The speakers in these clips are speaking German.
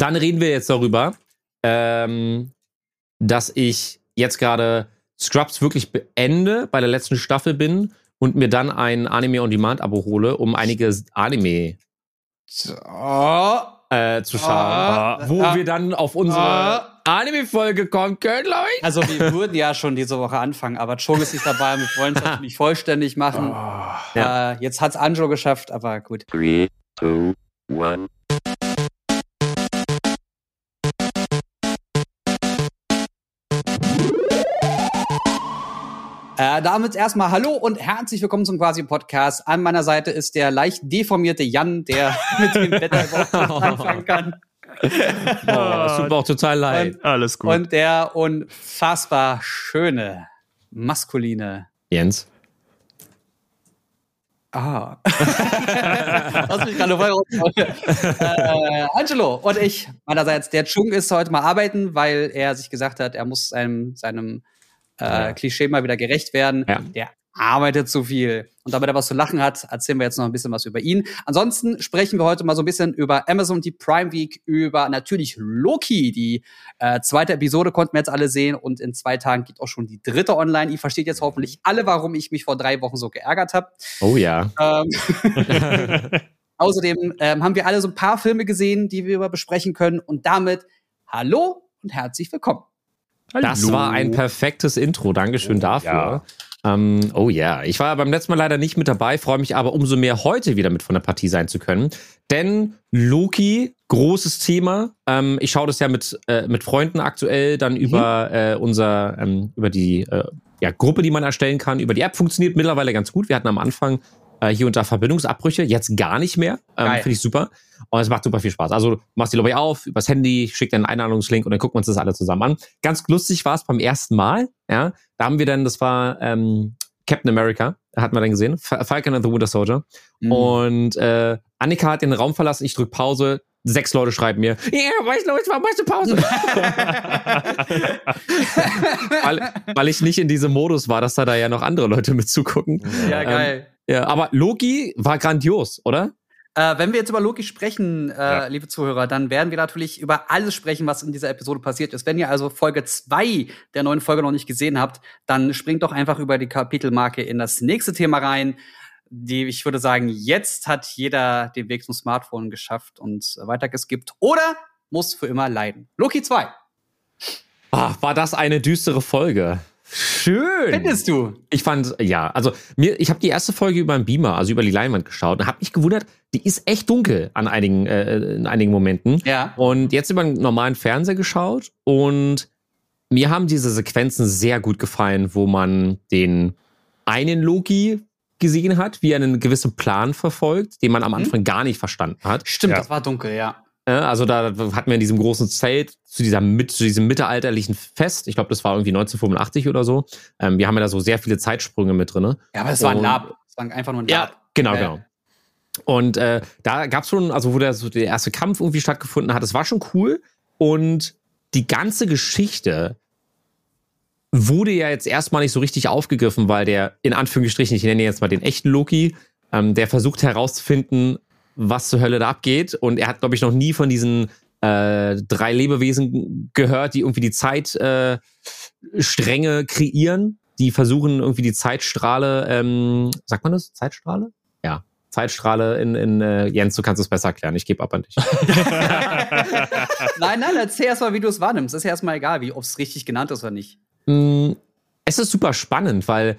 Dann reden wir jetzt darüber, ähm, dass ich jetzt gerade Scrubs wirklich beende, bei der letzten Staffel bin und mir dann ein Anime-on-Demand-Abo hole, um einige Anime Oh. äh, zu schauen, Ah. wo Ah. wir dann auf unsere Ah. Anime-Folge kommen können, glaube ich. Also wir würden ja schon diese Woche anfangen, aber Chong ist nicht dabei. Wir wollen es natürlich vollständig machen. Ja. Äh, jetzt hat's Anjo geschafft, aber gut. Three, two, one. Äh, damit erstmal Hallo und herzlich willkommen zum quasi Podcast. An meiner Seite ist der leicht deformierte Jan, der mit dem Wetter überhaupt nicht anfangen kann. Oh, es tut mir auch total leid. Alles gut. Und der unfassbar schöne, maskuline Jens. Ah. Lass mich gerade voll raus. äh, Angelo und ich, meinerseits, der Chung ist heute mal arbeiten, weil er sich gesagt hat, er muss seinem, seinem äh. Klischee mal wieder gerecht werden. Ja. Der arbeitet zu viel. Und damit er was zu lachen hat, erzählen wir jetzt noch ein bisschen was über ihn. Ansonsten sprechen wir heute mal so ein bisschen über Amazon, die Prime Week, über natürlich Loki. Die äh, zweite Episode konnten wir jetzt alle sehen und in zwei Tagen geht auch schon die dritte online. Ihr versteht jetzt hoffentlich alle, warum ich mich vor drei Wochen so geärgert habe. Oh ja. Ähm, außerdem ähm, haben wir alle so ein paar Filme gesehen, die wir besprechen können. Und damit hallo und herzlich willkommen. Das Hallo. war ein perfektes Intro. Dankeschön dafür. Ähm, oh ja, ich war beim letzten Mal leider nicht mit dabei, freue mich aber umso mehr heute wieder mit von der Partie sein zu können. Denn Loki, großes Thema. Ähm, ich schaue das ja mit, äh, mit Freunden aktuell dann über äh, unser, ähm, über die äh, ja, Gruppe, die man erstellen kann. Über die App funktioniert mittlerweile ganz gut. Wir hatten am Anfang äh, hier und da Verbindungsabbrüche, jetzt gar nicht mehr. Ähm. Finde ich super. Und es macht super viel Spaß. Also du machst die Lobby auf, übers Handy, schickt einen Einladungslink und dann gucken wir uns das alle zusammen an. Ganz lustig war es beim ersten Mal. Ja, da haben wir dann, das war ähm, Captain America, hat man dann gesehen, Fa- Falcon and the Winter Soldier. Mhm. Und äh, Annika hat den Raum verlassen, ich drück Pause. Sechs Leute schreiben mir, ja, yeah, weißt du, warum machst du Pause? weil, weil ich nicht in diesem Modus war, dass da, da ja noch andere Leute mit zugucken. ja, geil. Ja, aber Loki war grandios, oder? Äh, wenn wir jetzt über Loki sprechen, äh, Ja. liebe Zuhörer, dann werden wir natürlich über alles sprechen, was in dieser Episode passiert ist. Wenn ihr also Folge zwei der neuen Folge noch nicht gesehen habt, dann springt doch einfach über die Kapitelmarke in das nächste Thema rein. Die, ich würde sagen, jetzt hat jeder den Weg zum Smartphone geschafft und weitergeskippt oder muss für immer leiden. Loki 2. Ah, war das eine düstere Folge. Schön. Findest du? Ich fand, ja, also mir, ich habe die erste Folge über den Beamer, also über die Leinwand geschaut und habe mich gewundert, die ist echt dunkel an einigen, äh, in einigen Momenten. Ja. Und jetzt über einen normalen Fernseher geschaut und mir haben diese Sequenzen sehr gut gefallen, wo man den einen Loki gesehen hat, wie er einen gewissen Plan verfolgt, den man am Anfang gar nicht verstanden hat. Stimmt, Ja. das war dunkel, ja. Äh, Also da hatten wir in diesem großen Zelt zu, dieser, zu diesem mittelalterlichen Fest, ich glaube, das war irgendwie 1985 oder so. Ähm, wir haben ja da so sehr viele Zeitsprünge mit drin. Ja, aber es war ein Lab. Es war einfach nur ein Ja, Lab. genau, Äh. genau. Und äh, da gab es schon, also wo der, so der erste Kampf irgendwie stattgefunden hat, das war schon cool. Und die ganze Geschichte wurde ja jetzt erstmal nicht so richtig aufgegriffen, weil der, in Anführungsstrichen, ich nenne jetzt mal den echten Loki, ähm, der versucht herauszufinden, was zur Hölle da abgeht. Und er hat, glaube ich, noch nie von diesen äh, drei Lebewesen gehört, die irgendwie die Zeitstränge äh, Stränge kreieren, die versuchen irgendwie die Zeitstrahle, ähm, sagt man das? Zeitstrahle? Ja. Zeitstrahle in, in äh, Jens, du kannst es besser erklären. Ich gebe ab an dich. Nein, nein, erzähl erst mal, wie du es wahrnimmst. Ist ja erstmal egal, wie ob es richtig genannt ist oder nicht. Mm, es ist super spannend, weil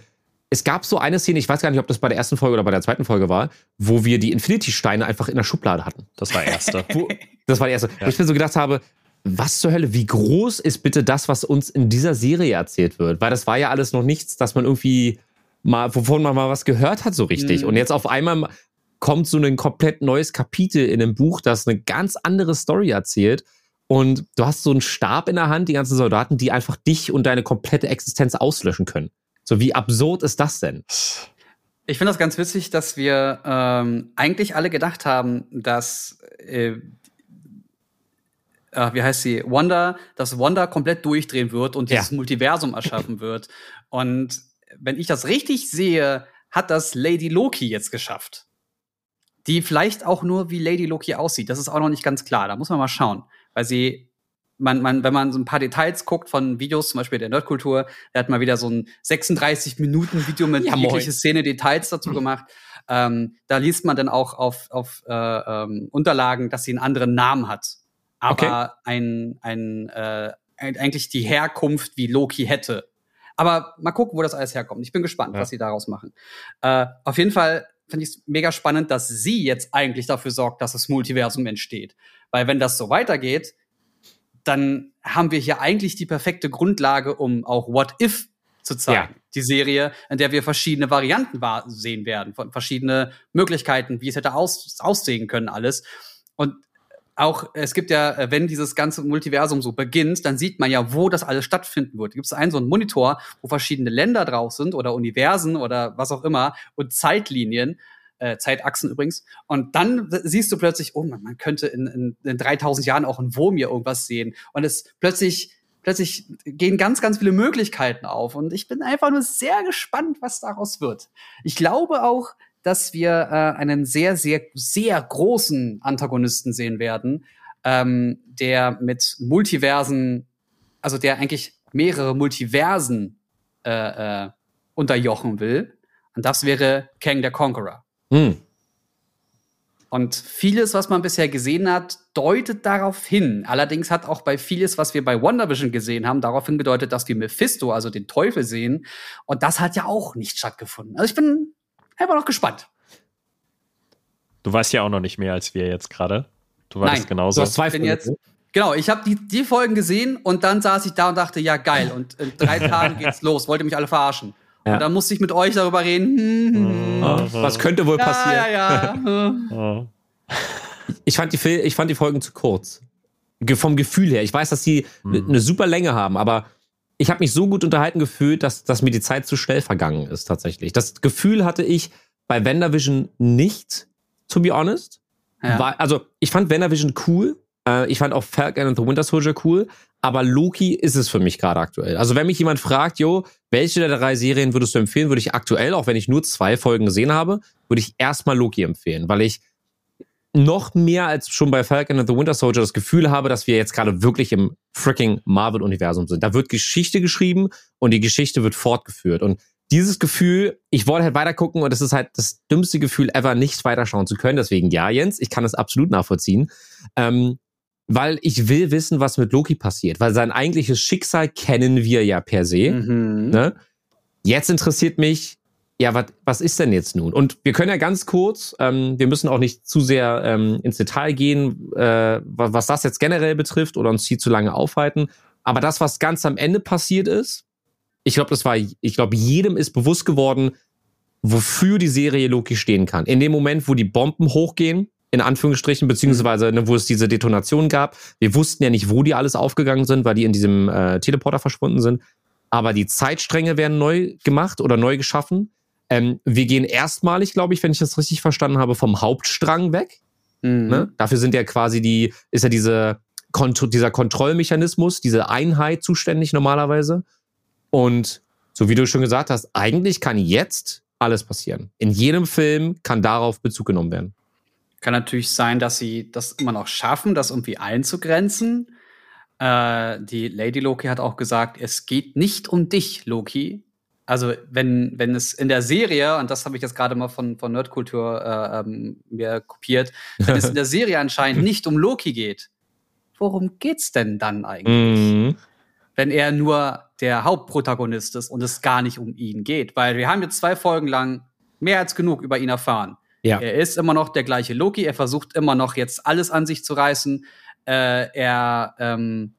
es gab so eine Szene, ich weiß gar nicht, ob das bei der ersten Folge oder bei der zweiten Folge war, wo wir die Infinity-Steine einfach in der Schublade hatten. Das war erste. Wo, das war die erste. Wo ich mir so gedacht habe, was zur Hölle, wie groß ist bitte das, was uns in dieser Serie erzählt wird? Weil das war ja alles noch nichts, dass man irgendwie mal, wovon man mal was gehört hat, so richtig. Mhm. Und jetzt auf einmal kommt so ein komplett neues Kapitel in einem Buch, das eine ganz andere Story erzählt. Und du hast so einen Stab in der Hand, die ganzen Soldaten, die einfach dich und deine komplette Existenz auslöschen können. So, wie absurd ist das denn? Ich finde das ganz witzig, dass wir ähm, eigentlich alle gedacht haben, dass äh, äh, wie heißt sie, Wanda, dass Wanda komplett durchdrehen wird und dieses Ja. Multiversum erschaffen wird. Und wenn ich das richtig sehe, hat das Lady Loki jetzt geschafft. Die vielleicht auch nur wie Lady Loki aussieht. Das ist auch noch nicht ganz klar. Da muss man mal schauen. weil sie man, man, wenn man so ein paar Details guckt von Videos, zum Beispiel der Nerdkultur, der hat mal wieder so ein 36 Minuten Video mit Ja, jegliche. Szene Details dazu gemacht. Ähm, da liest man dann auch auf, auf äh, ähm, Unterlagen, dass sie einen anderen Namen hat. Aber ein, ein, äh, eigentlich die Herkunft, wie Loki hätte. Aber mal gucken, wo das alles herkommt. Ich bin gespannt, Ja. was sie daraus machen. Äh, auf jeden Fall finde ich es mega spannend, dass sie jetzt eigentlich dafür sorgt, dass das Multiversum entsteht. Weil wenn das so weitergeht, dann haben wir hier eigentlich die perfekte Grundlage, um auch What If zu zeigen. Die Serie, in der wir verschiedene Varianten sehen werden, von verschiedene Möglichkeiten, wie es hätte aus, aussehen können, alles. Und auch, es gibt ja, äh, wenn dieses ganze Multiversum so beginnt, dann sieht man ja, wo das alles stattfinden wird. Gibt es einen so einen Monitor, wo verschiedene Länder drauf sind oder Universen oder was auch immer und Zeitlinien, äh, Zeitachsen übrigens. Und dann siehst du plötzlich, oh man, man könnte in, in, in 3000 Jahren auch in Wurm hier irgendwas sehen. Und es plötzlich, plötzlich gehen ganz, ganz viele Möglichkeiten auf. Und ich bin einfach nur sehr gespannt, was daraus wird. Ich glaube auch, dass wir äh, einen sehr, sehr, sehr großen Antagonisten sehen werden, ähm, der mit Multiversen, also der eigentlich mehrere Multiversen äh, äh, unterjochen will. Und das wäre Kang der Conqueror. Hm. Und vieles, was man bisher gesehen hat, deutet darauf hin. Allerdings hat auch bei vieles, was wir bei WandaVision gesehen haben, darauf hingedeutet, dass wir Mephisto, also den Teufel, sehen. Und das hat ja auch nicht stattgefunden. Also ich bin einfach noch gespannt. Du weißt ja auch noch nicht mehr als wir jetzt gerade. Du weißt Nein. genauso. Du hast zwei Folgen. jetzt- Genau, ich habe die, die Folgen gesehen und dann saß ich da und dachte, ja geil, und in drei Tagen geht's los, wollt ihr mich alle verarschen. Ja. Und dann musste ich mit euch darüber reden. Hm, hm, hm. Ah, Was könnte wohl Ja, passieren? ja, ja. Ja. Ich fand die, Fil ich fand die Folgen zu kurz. Ge vom Gefühl her. Ich weiß, dass eine Mhm. super Länge haben, aber ich habe mich so gut unterhalten gefühlt, dass, dass mir die Zeit zu schnell vergangen ist tatsächlich. Das Gefühl hatte ich bei WandaVision nicht, to be honest. Ja. War, also ich fand WandaVision cool. Äh, ich fand auch Falcon and the Winter Soldier cool. Aber Loki ist es für mich gerade aktuell. Also wenn mich jemand fragt, jo, welche der drei Serien würdest du empfehlen, würde ich aktuell, auch wenn ich nur zwei Folgen gesehen habe, würde ich erstmal Loki empfehlen, weil ich noch mehr als schon bei Falcon and the Winter Soldier das Gefühl habe, dass wir jetzt gerade wirklich im freaking Marvel-Universum sind. Da wird Geschichte geschrieben und die Geschichte wird fortgeführt. Und dieses Gefühl, ich wollte halt weitergucken und es ist halt das dümmste Gefühl ever, nicht weiterschauen zu können. Deswegen ja, Jens, ich kann es absolut nachvollziehen. Ähm, weil ich will wissen, was mit Loki passiert. Weil sein eigentliches Schicksal kennen wir ja per se. Mhm. Ne? Jetzt interessiert mich, ja, wat, was ist denn jetzt nun? Und wir können ja ganz kurz, ähm, wir müssen auch nicht zu sehr ähm, ins Detail gehen, äh, wa- was das jetzt generell betrifft oder uns hier zu lange aufhalten. Aber das, was ganz am Ende passiert ist, ich glaube, das war, ich glaube, jedem ist bewusst geworden, wofür die Serie Loki stehen kann. In dem Moment, wo die Bomben hochgehen, in Anführungsstrichen, beziehungsweise ne, wo es diese Detonation gab. Wir wussten ja nicht, wo die alles aufgegangen sind, weil die in diesem äh, Teleporter verschwunden sind. Aber die Zeitstränge werden neu gemacht oder neu geschaffen. Ähm, wir gehen erstmalig, glaube ich, wenn ich das richtig verstanden habe, vom Hauptstrang weg. Mhm. Ne? Dafür sind ja quasi die, ist ja diese, Kont dieser Kontrollmechanismus, diese Einheit zuständig normalerweise. Und so wie du schon gesagt hast, eigentlich kann jetzt alles passieren. In jedem Film kann darauf Bezug genommen werden. Kann natürlich sein, dass sie das immer noch schaffen, das irgendwie einzugrenzen. Äh, die Lady Loki hat auch gesagt, es geht nicht um dich, Loki. Also wenn, wenn es in der Serie, und das habe ich jetzt gerade mal von, von Nerdkultur äh, ähm, mir kopiert, wenn es in der Serie anscheinend nicht um Loki geht, worum geht's denn dann eigentlich? Mhm. wenn er nur der Hauptprotagonist ist und es gar nicht um ihn geht. Weil wir haben jetzt zwei Folgen lang mehr als genug über ihn erfahren. Ja. Er ist immer noch der gleiche Loki, er versucht immer noch jetzt alles an sich zu reißen. Äh, er ähm,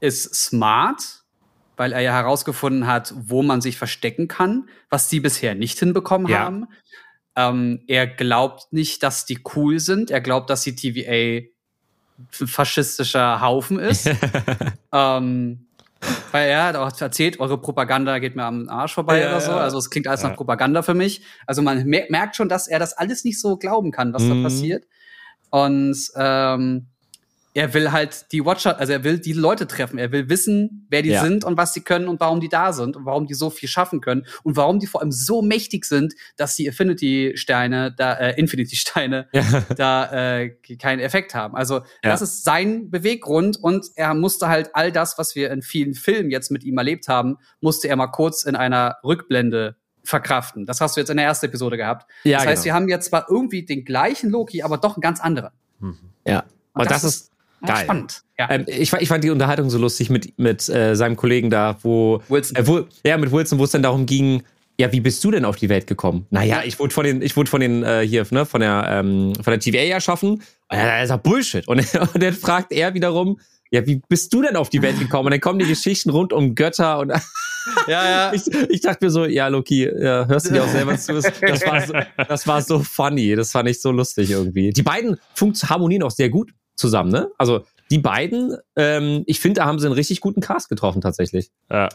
ist smart, weil er ja herausgefunden hat, wo man sich verstecken kann, was sie bisher nicht hinbekommen Ja. haben. Ähm, er glaubt nicht, dass die cool sind. Er glaubt, dass die TVA ein faschistischer Haufen ist. ähm, weil er hat auch erzählt, eure Propaganda geht mir am Arsch vorbei Ja, oder so. Also es klingt alles Ja. nach Propaganda für mich. Also man mer merkt schon, dass er das alles nicht so glauben kann, was Mhm. da passiert. Und ähm, er will halt die Watcher, also er will die Leute treffen. Er will wissen, wer die Ja. sind und was sie können und warum die da sind und warum die so viel schaffen können und warum die vor allem so mächtig sind, dass die Infinity-Steine, da, äh, Infinity-Steine Ja. da äh, keinen Effekt haben. Also Ja. das ist sein Beweggrund und er musste halt all das, was wir in vielen Filmen jetzt mit ihm erlebt haben, musste er mal kurz in einer Rückblende verkraften. Das hast du jetzt in der ersten Episode gehabt. Ja, das heißt, genau. wir haben jetzt zwar irgendwie den gleichen Loki, aber doch einen ganz anderen. Ja. Und das, das ist geil. spannend. Ja. Ähm, ich, ich fand die Unterhaltung so lustig mit, mit äh, seinem Kollegen da, wo, Wilson. Äh, wo. Ja, mit Wilson, wo es dann darum ging, ja, wie bist du denn auf die Welt gekommen? Naja, ich wurde von den, ich wurde von den, äh, hier, ne, von der, ähm, von der TVA erschaffen. Ja, das ist ja Bullshit. Und, und dann fragt er wiederum, ja, wie bist du denn auf die Welt gekommen? Und dann kommen die Geschichten rund um Götter und ja, ja. ich, ich dachte mir so, ja, Loki, ja, hörst du dir auch selber zu? Das war, so, das war so funny. Das fand ich so lustig irgendwie. Die beiden funkt harmonieren auch sehr gut zusammen, ne? Also die beiden, ähm, ich finde, da haben sie einen richtig guten Cast getroffen tatsächlich. Ja.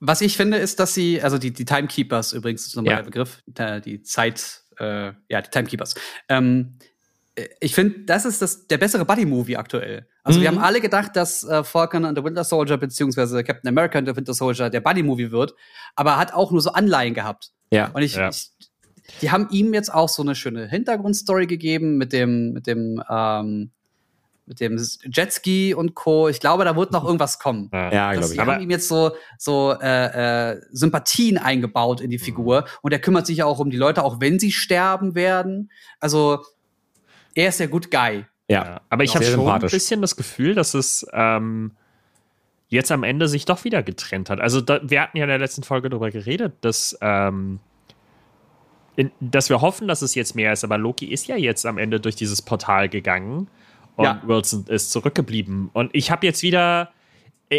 Was ich finde, ist, dass sie, also die, die Timekeepers übrigens ist nochmal Ja. der Begriff, die, die Zeit, äh, ja, die Timekeepers. Ähm, äh, ich finde, das ist das, der bessere Buddy-Movie aktuell. Also wir Mhm. haben alle gedacht, dass äh, Falcon and the Winter Soldier beziehungsweise Captain America and the Winter Soldier der Buddy-Movie wird, aber er hat auch nur so Anleihen gehabt. Ja. Und ich, Ja. ich die haben ihm jetzt auch so eine schöne Hintergrundstory gegeben mit dem, mit dem, ähm, mit dem Jetski und Co. Ich glaube, da wird noch irgendwas kommen. Ja, glaube ich. haben ihm jetzt so, so äh, äh, Sympathien eingebaut in die Figur und er kümmert sich auch um die Leute, auch wenn sie sterben werden. Also er ist der Good Guy. Ja. Ja, aber ich habe schon ein bisschen das Gefühl, dass es ähm, jetzt am Ende sich doch wieder getrennt hat. Also da, wir hatten ja in der letzten Folge darüber geredet, dass, ähm, in, dass wir hoffen, dass es jetzt mehr ist. Aber Loki ist ja jetzt am Ende durch dieses Portal gegangen und Ja. Wilson ist zurückgeblieben. Und ich habe jetzt wieder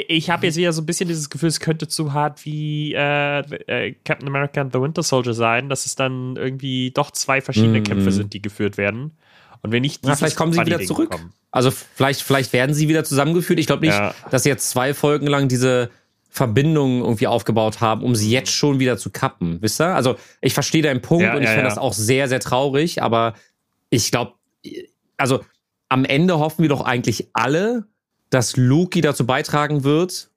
ich habe jetzt wieder so ein bisschen dieses Gefühl, es könnte zu hart wie äh, äh, Captain America and the Winter Soldier sein, dass es dann irgendwie doch zwei verschiedene Mhm. Kämpfe sind, die geführt werden. Und wenn nicht Ja, vielleicht kommen sie wieder Buddy-Ding zurück. kommen. Also vielleicht, vielleicht werden sie wieder zusammengeführt. Ich glaube nicht, Ja. dass sie jetzt zwei Folgen lang diese Verbindung irgendwie aufgebaut haben, um sie jetzt schon wieder zu kappen. Wisst ihr? Also ich verstehe deinen Punkt Ja, und ich ja, finde das auch sehr, sehr traurig, aber ich glaube, also am Ende hoffen wir doch eigentlich alle, dass Loki dazu beitragen wird,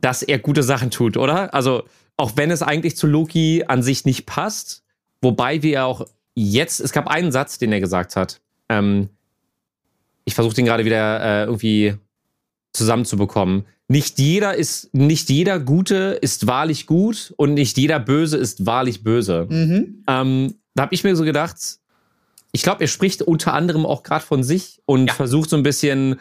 dass er gute Sachen tut, oder? Also auch wenn es eigentlich zu Loki an sich nicht passt, wobei wir ja auch jetzt, es gab einen Satz, den er gesagt hat. Ähm, ich versuche den gerade wieder äh, irgendwie zusammenzubekommen. Nicht jeder ist, nicht jeder Gute ist wahrlich gut und nicht jeder Böse ist wahrlich böse. Ähm, da habe ich mir so gedacht, ich glaube, er spricht unter anderem auch gerade von sich und Ja. versucht so ein bisschen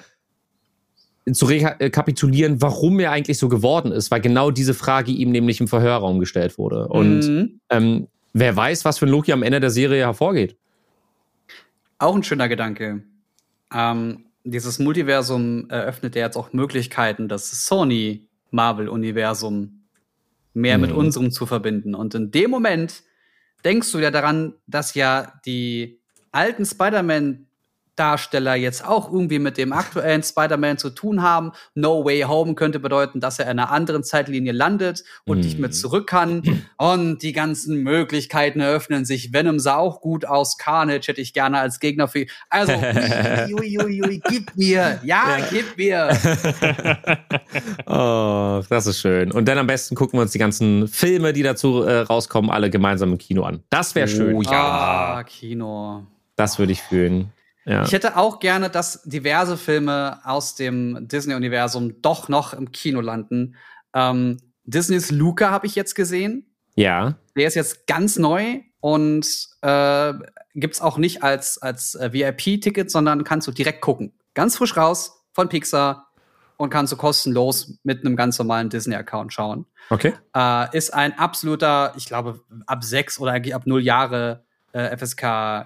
zu rekapitulieren, warum er eigentlich so geworden ist, weil genau diese Frage ihm nämlich im Verhörraum gestellt wurde. Und Mhm. ähm, wer weiß, was für ein Loki am Ende der Serie hervorgeht. Auch ein schöner Gedanke. Ähm, dieses Multiversum eröffnet ja jetzt auch Möglichkeiten, das Sony-Marvel-Universum mehr mit Mhm. unserem zu verbinden. Und in dem Moment denkst du ja daran, dass ja die alten Spider-Man Darsteller jetzt auch irgendwie mit dem aktuellen Spider-Man zu tun haben. No Way Home könnte bedeuten, dass er in einer anderen Zeitlinie landet und nicht mehr Mhm. zurück kann. Und die ganzen Möglichkeiten eröffnen sich. Venom sah auch gut aus. Carnage hätte ich gerne als Gegner für. Also, ui, ui, ui, ui, gib mir. Ja, gib mir. Oh, das ist schön. Und dann am besten gucken wir uns die ganzen Filme, die dazu äh, rauskommen, alle gemeinsam im Kino an. Das wäre schön. Oh, ja. Ah, Kino. Das würde ich fühlen. Ja. Ich hätte auch gerne, dass diverse Filme aus dem Disney-Universum doch noch im Kino landen. Ähm, Disneys Luca habe ich jetzt gesehen. ja. Der ist jetzt ganz neu und äh, gibt's auch nicht als, als äh, VIP-Ticket, sondern kannst du direkt gucken. Ganz frisch raus von Pixar und kannst du kostenlos mit einem ganz normalen Disney-Account schauen. Okay. Äh, ist ein absoluter, ich glaube, ab sechs oder eigentlich ab null Jahre äh, FSK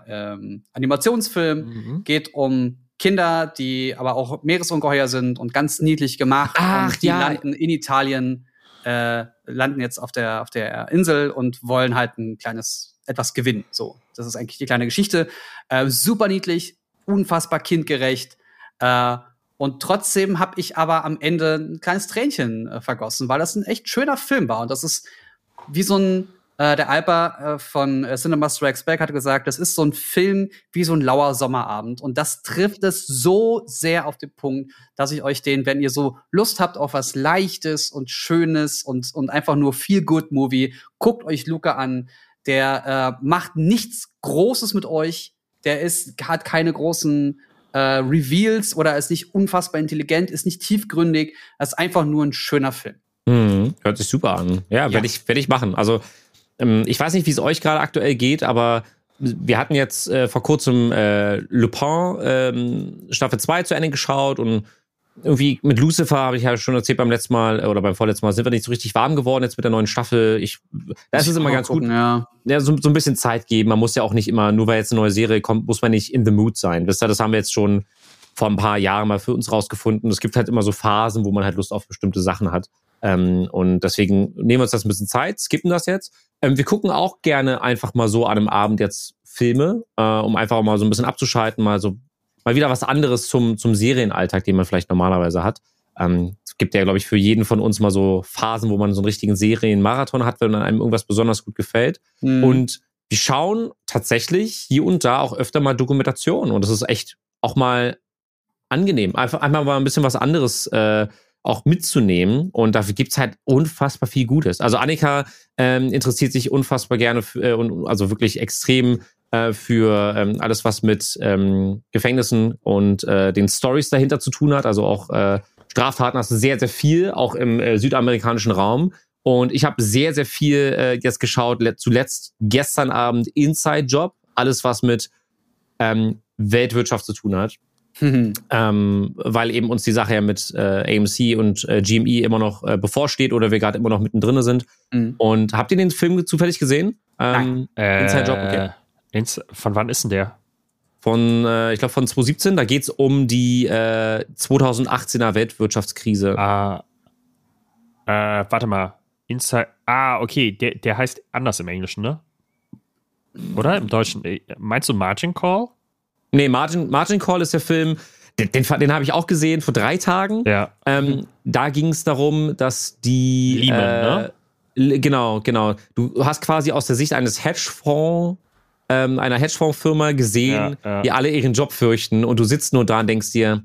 ähm, Animationsfilm. Mhm. Geht um Kinder, die aber auch Meeresungeheuer sind und ganz niedlich gemacht. Ach, und die ja. landen in Italien, äh, landen jetzt auf der, auf der Insel und wollen halt ein kleines, etwas gewinnen. So, das ist eigentlich die kleine Geschichte. Äh, super niedlich, unfassbar kindgerecht. Äh, und trotzdem habe ich aber am Ende ein kleines Tränchen äh, vergossen, weil das ein echt schöner Film war. Und das ist wie so ein Äh, der Alper äh, von äh, Cinema Strikes Back hat gesagt, das ist so ein Film wie so ein lauer Sommerabend. Und das trifft es so sehr auf den Punkt, dass ich euch den, wenn ihr so Lust habt auf was Leichtes und Schönes und, und einfach nur viel Good Movie, guckt euch Luca an. Der äh, macht nichts Großes mit euch. Der ist, hat keine großen äh, Reveals oder ist nicht unfassbar intelligent, ist nicht tiefgründig. Das ist einfach nur ein schöner Film. Mhm. Hört sich super an. Ja, Ja. werde ich, werd ich machen. Also, ich weiß nicht, wie es euch gerade aktuell geht, aber wir hatten jetzt äh, vor kurzem äh, Lupin ähm, Staffel 2 zu Ende geschaut und irgendwie mit Lucifer habe ich ja schon erzählt beim letzten Mal äh, oder beim vorletzten Mal sind wir nicht so richtig warm geworden jetzt mit der neuen Staffel. Ich, da ist es immer ganz gut, gucken, Ja. ja, so, so ein bisschen Zeit geben. Man muss ja auch nicht immer, nur weil jetzt eine neue Serie kommt, muss man nicht in the mood sein. Wisst ihr, das haben wir jetzt schon vor ein paar Jahren mal für uns rausgefunden. Es gibt halt immer so Phasen, wo man halt Lust auf bestimmte Sachen hat. Ähm, und deswegen nehmen wir uns das ein bisschen Zeit, skippen das jetzt. Ähm, wir gucken auch gerne einfach mal so an einem Abend jetzt Filme, äh, um einfach mal so ein bisschen abzuschalten, mal so mal wieder was anderes zum, zum Serienalltag, den man vielleicht normalerweise hat. Ähm, es gibt ja, glaube ich, für jeden von uns mal so Phasen, wo man so einen richtigen Serienmarathon hat, wenn einem irgendwas besonders gut gefällt. Mhm. Und wir schauen tatsächlich hier und da auch öfter mal Dokumentationen. Und das ist echt auch mal angenehm. Einfach einmal mal ein bisschen was anderes äh, auch mitzunehmen. Und dafür gibt's halt unfassbar viel Gutes. Also Annika ähm, interessiert sich unfassbar gerne äh, und also wirklich extrem äh, für ähm, alles, was mit ähm, Gefängnissen und äh, den Stories dahinter zu tun hat. Also auch äh, Straftaten hast du sehr, sehr viel, auch im äh, südamerikanischen Raum. Und ich habe sehr, sehr viel äh, jetzt geschaut, let- zuletzt gestern Abend Inside Job, alles was mit ähm, Weltwirtschaft zu tun hat, Mhm. ähm, weil eben uns die Sache ja mit äh, AMC und äh, GME immer noch äh, bevorsteht oder wir gerade immer noch mittendrin sind. Mhm. Und habt ihr den Film zufällig gesehen? Ähm, Äh, Inside Job, okay. Ins von wann ist denn der? Von, äh, ich glaube, von 2017, da geht's um die äh, 2018er Weltwirtschaftskrise. Ah, äh, warte mal. Inside. Ah, okay. Der, der heißt anders im Englischen, ne? Oder im Deutschen? Äh, Meinst du Margin Call? Nee, Margin, Margin Call ist der Film, den, den, den habe ich auch gesehen vor drei Tagen. Ja. Ähm, da ging es darum, dass die Lehman, äh, ne? Genau, genau. Du hast quasi aus der Sicht eines Hedgefonds, ähm, einer Hedgefondsfirma gesehen, Ja, ja. die alle ihren Job fürchten und du sitzt nur da und denkst dir,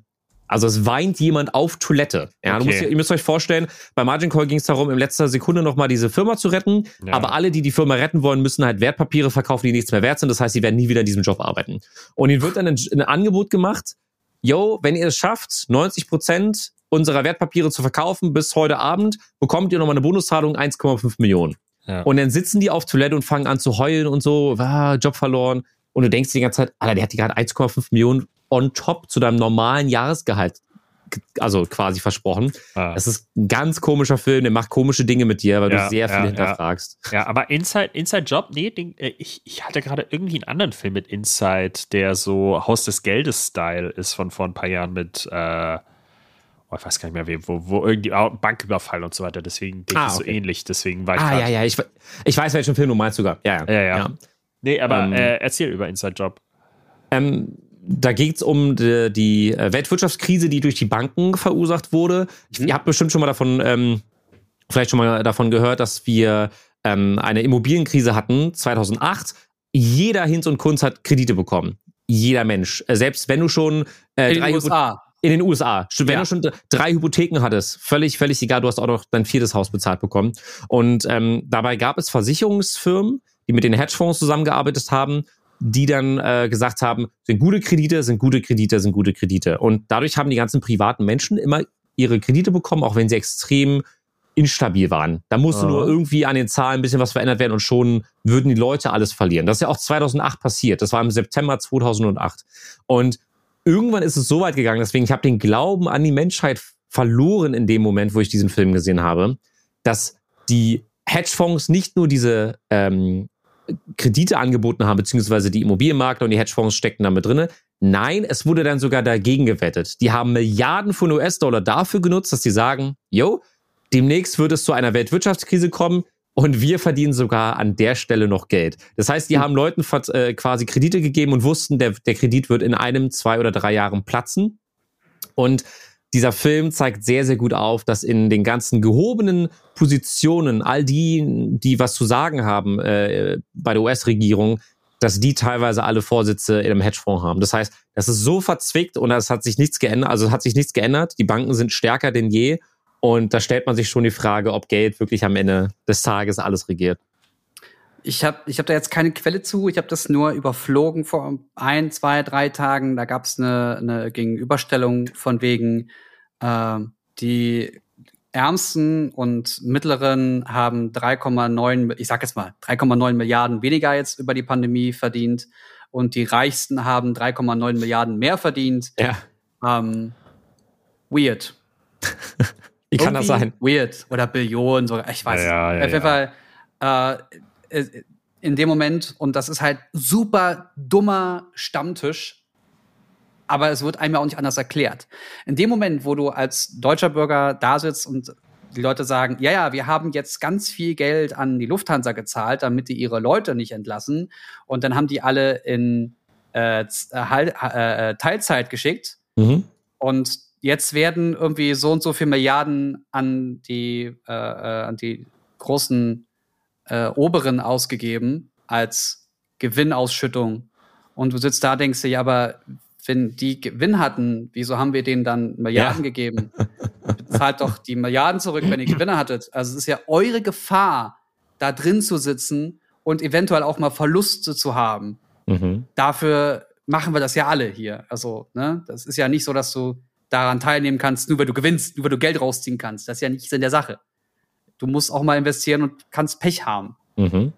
also es weint jemand auf Toilette. Ja, Okay. musst, ihr müsst euch vorstellen, bei Margin Call ging es darum, in letzter Sekunde nochmal diese Firma zu retten. Ja. Aber alle, die die Firma retten wollen, müssen halt Wertpapiere verkaufen, die nichts mehr wert sind. Das heißt, sie werden nie wieder in diesem Job arbeiten. Und ihnen wird dann ein, ein Angebot gemacht, yo, wenn ihr es schafft, 90 Prozent unserer Wertpapiere zu verkaufen bis heute Abend, bekommt ihr nochmal eine Bonuszahlung 1,5 Millionen. Ja. Und dann sitzen die auf Toilette und fangen an zu heulen und so, ah, Job verloren. Und du denkst die ganze Zeit, Alter, der hat dir gerade 1,5 Millionen on top zu deinem normalen Jahresgehalt, ge- also quasi versprochen. Ah. Das ist ein ganz komischer Film, der macht komische Dinge mit dir, weil Ja, du sehr viel ja, hinterfragst. Ja, aber Inside, Inside Job, nee, den, äh, ich, ich hatte gerade irgendwie einen anderen Film mit Inside, der so Haus des Geldes-Style ist von vor ein paar Jahren mit, äh, oh, ich weiß gar nicht mehr, wem, wo, wo irgendwie auch Banküberfall und so weiter. Deswegen denke Ah, ich so okay. ähnlich. Deswegen war ich Ah, ja, ja, ich, ich weiß, welchen Film du meinst sogar. Ja, ja. Ja, ja. Nee, aber Ähm, äh, erzähl über Inside Job. Ähm, da geht es um die, die äh, Weltwirtschaftskrise, die durch die Banken verursacht wurde. Ich, Ihr habt bestimmt schon mal davon, ähm, vielleicht schon mal davon gehört, dass wir ähm, eine Immobilienkrise hatten 2008. Jeder Hinz und Kunz hat Kredite bekommen. Jeder Mensch. Äh, selbst wenn du schon äh, In den drei Hypo- USA. in den USA. Wenn Ja. du schon drei Hypotheken hattest, völlig, völlig egal, du hast auch noch dein viertes Haus bezahlt bekommen. Und ähm, dabei gab es Versicherungsfirmen, die mit den Hedgefonds zusammengearbeitet haben, die dann äh, gesagt haben, sind gute Kredite, sind gute Kredite, sind gute Kredite. Und dadurch haben die ganzen privaten Menschen immer ihre Kredite bekommen, auch wenn sie extrem instabil waren. Da musste Ah. nur irgendwie an den Zahlen ein bisschen was verändert werden und schon würden die Leute alles verlieren. Das ist ja auch 2008 passiert. Das war im September 2008. Und irgendwann ist es so weit gegangen, deswegen ich habe den Glauben an die Menschheit verloren in dem Moment, wo ich diesen Film gesehen habe, dass die Hedgefonds nicht nur diese ähm, Kredite angeboten haben, beziehungsweise die Immobilienmakler und die Hedgefonds steckten damit drinne. Nein, es wurde dann sogar dagegen gewettet. Die haben Milliarden von US-Dollar dafür genutzt, dass sie sagen, yo, demnächst wird es zu einer Weltwirtschaftskrise kommen und wir verdienen sogar an der Stelle noch Geld. Das heißt, die haben Leuten äh, quasi Kredite gegeben und wussten, der, der Kredit wird in einem, zwei oder drei Jahren platzen. Und dieser Film zeigt sehr, sehr gut auf, dass in den ganzen gehobenen Positionen all die, die was zu sagen haben äh, bei der US-Regierung, dass die teilweise alle Vorsitze in einem Hedgefonds haben. Das heißt, das ist so verzwickt und es hat sich nichts geändert. Also es hat sich nichts geändert. Die Banken sind stärker denn je. Und da stellt man sich schon die Frage, ob Geld wirklich am Ende des Tages alles regiert. Ich habe ich hab da jetzt keine Quelle zu. Ich habe das nur überflogen vor ein, zwei, drei Tagen. Da gab es eine, eine Gegenüberstellung von wegen, äh, die Ärmsten und Mittleren haben 3,9, ich sag jetzt mal, 3,9 Milliarden weniger jetzt über die Pandemie verdient und die Reichsten haben 3,9 Milliarden mehr verdient. Ja. Ähm, weird. Wie kann das sein? Weird. Oder Billionen sogar. Ich weiß. Ja, ja, ja, Auf jeden Fall, äh, in dem Moment, und das ist halt super dummer Stammtisch, aber es wird einem ja auch nicht anders erklärt. In dem Moment, wo du als deutscher Bürger da sitzt und die Leute sagen, ja, ja, wir haben jetzt ganz viel Geld an die Lufthansa gezahlt, damit die ihre Leute nicht entlassen. Und dann haben die alle in äh, äh, Teilzeit geschickt. Mhm. Und jetzt werden irgendwie so und so viele Milliarden an die, äh, an die großen äh, Oberen ausgegeben als Gewinnausschüttung. Und du sitzt da, denkst dir, ja, aber wenn die Gewinn hatten, wieso haben wir denen dann Milliarden ja. gegeben? Bezahlt doch die Milliarden zurück, wenn ihr Gewinne hattet. Also es ist ja eure Gefahr, da drin zu sitzen und eventuell auch mal Verluste zu haben. Mhm. Dafür machen wir das ja alle hier. Also, ne, das ist ja nicht so, dass du daran teilnehmen kannst, nur weil du gewinnst, nur weil du Geld rausziehen kannst. Das ist ja nichts in der Sache. Du musst auch mal investieren und kannst Pech haben. Mhm.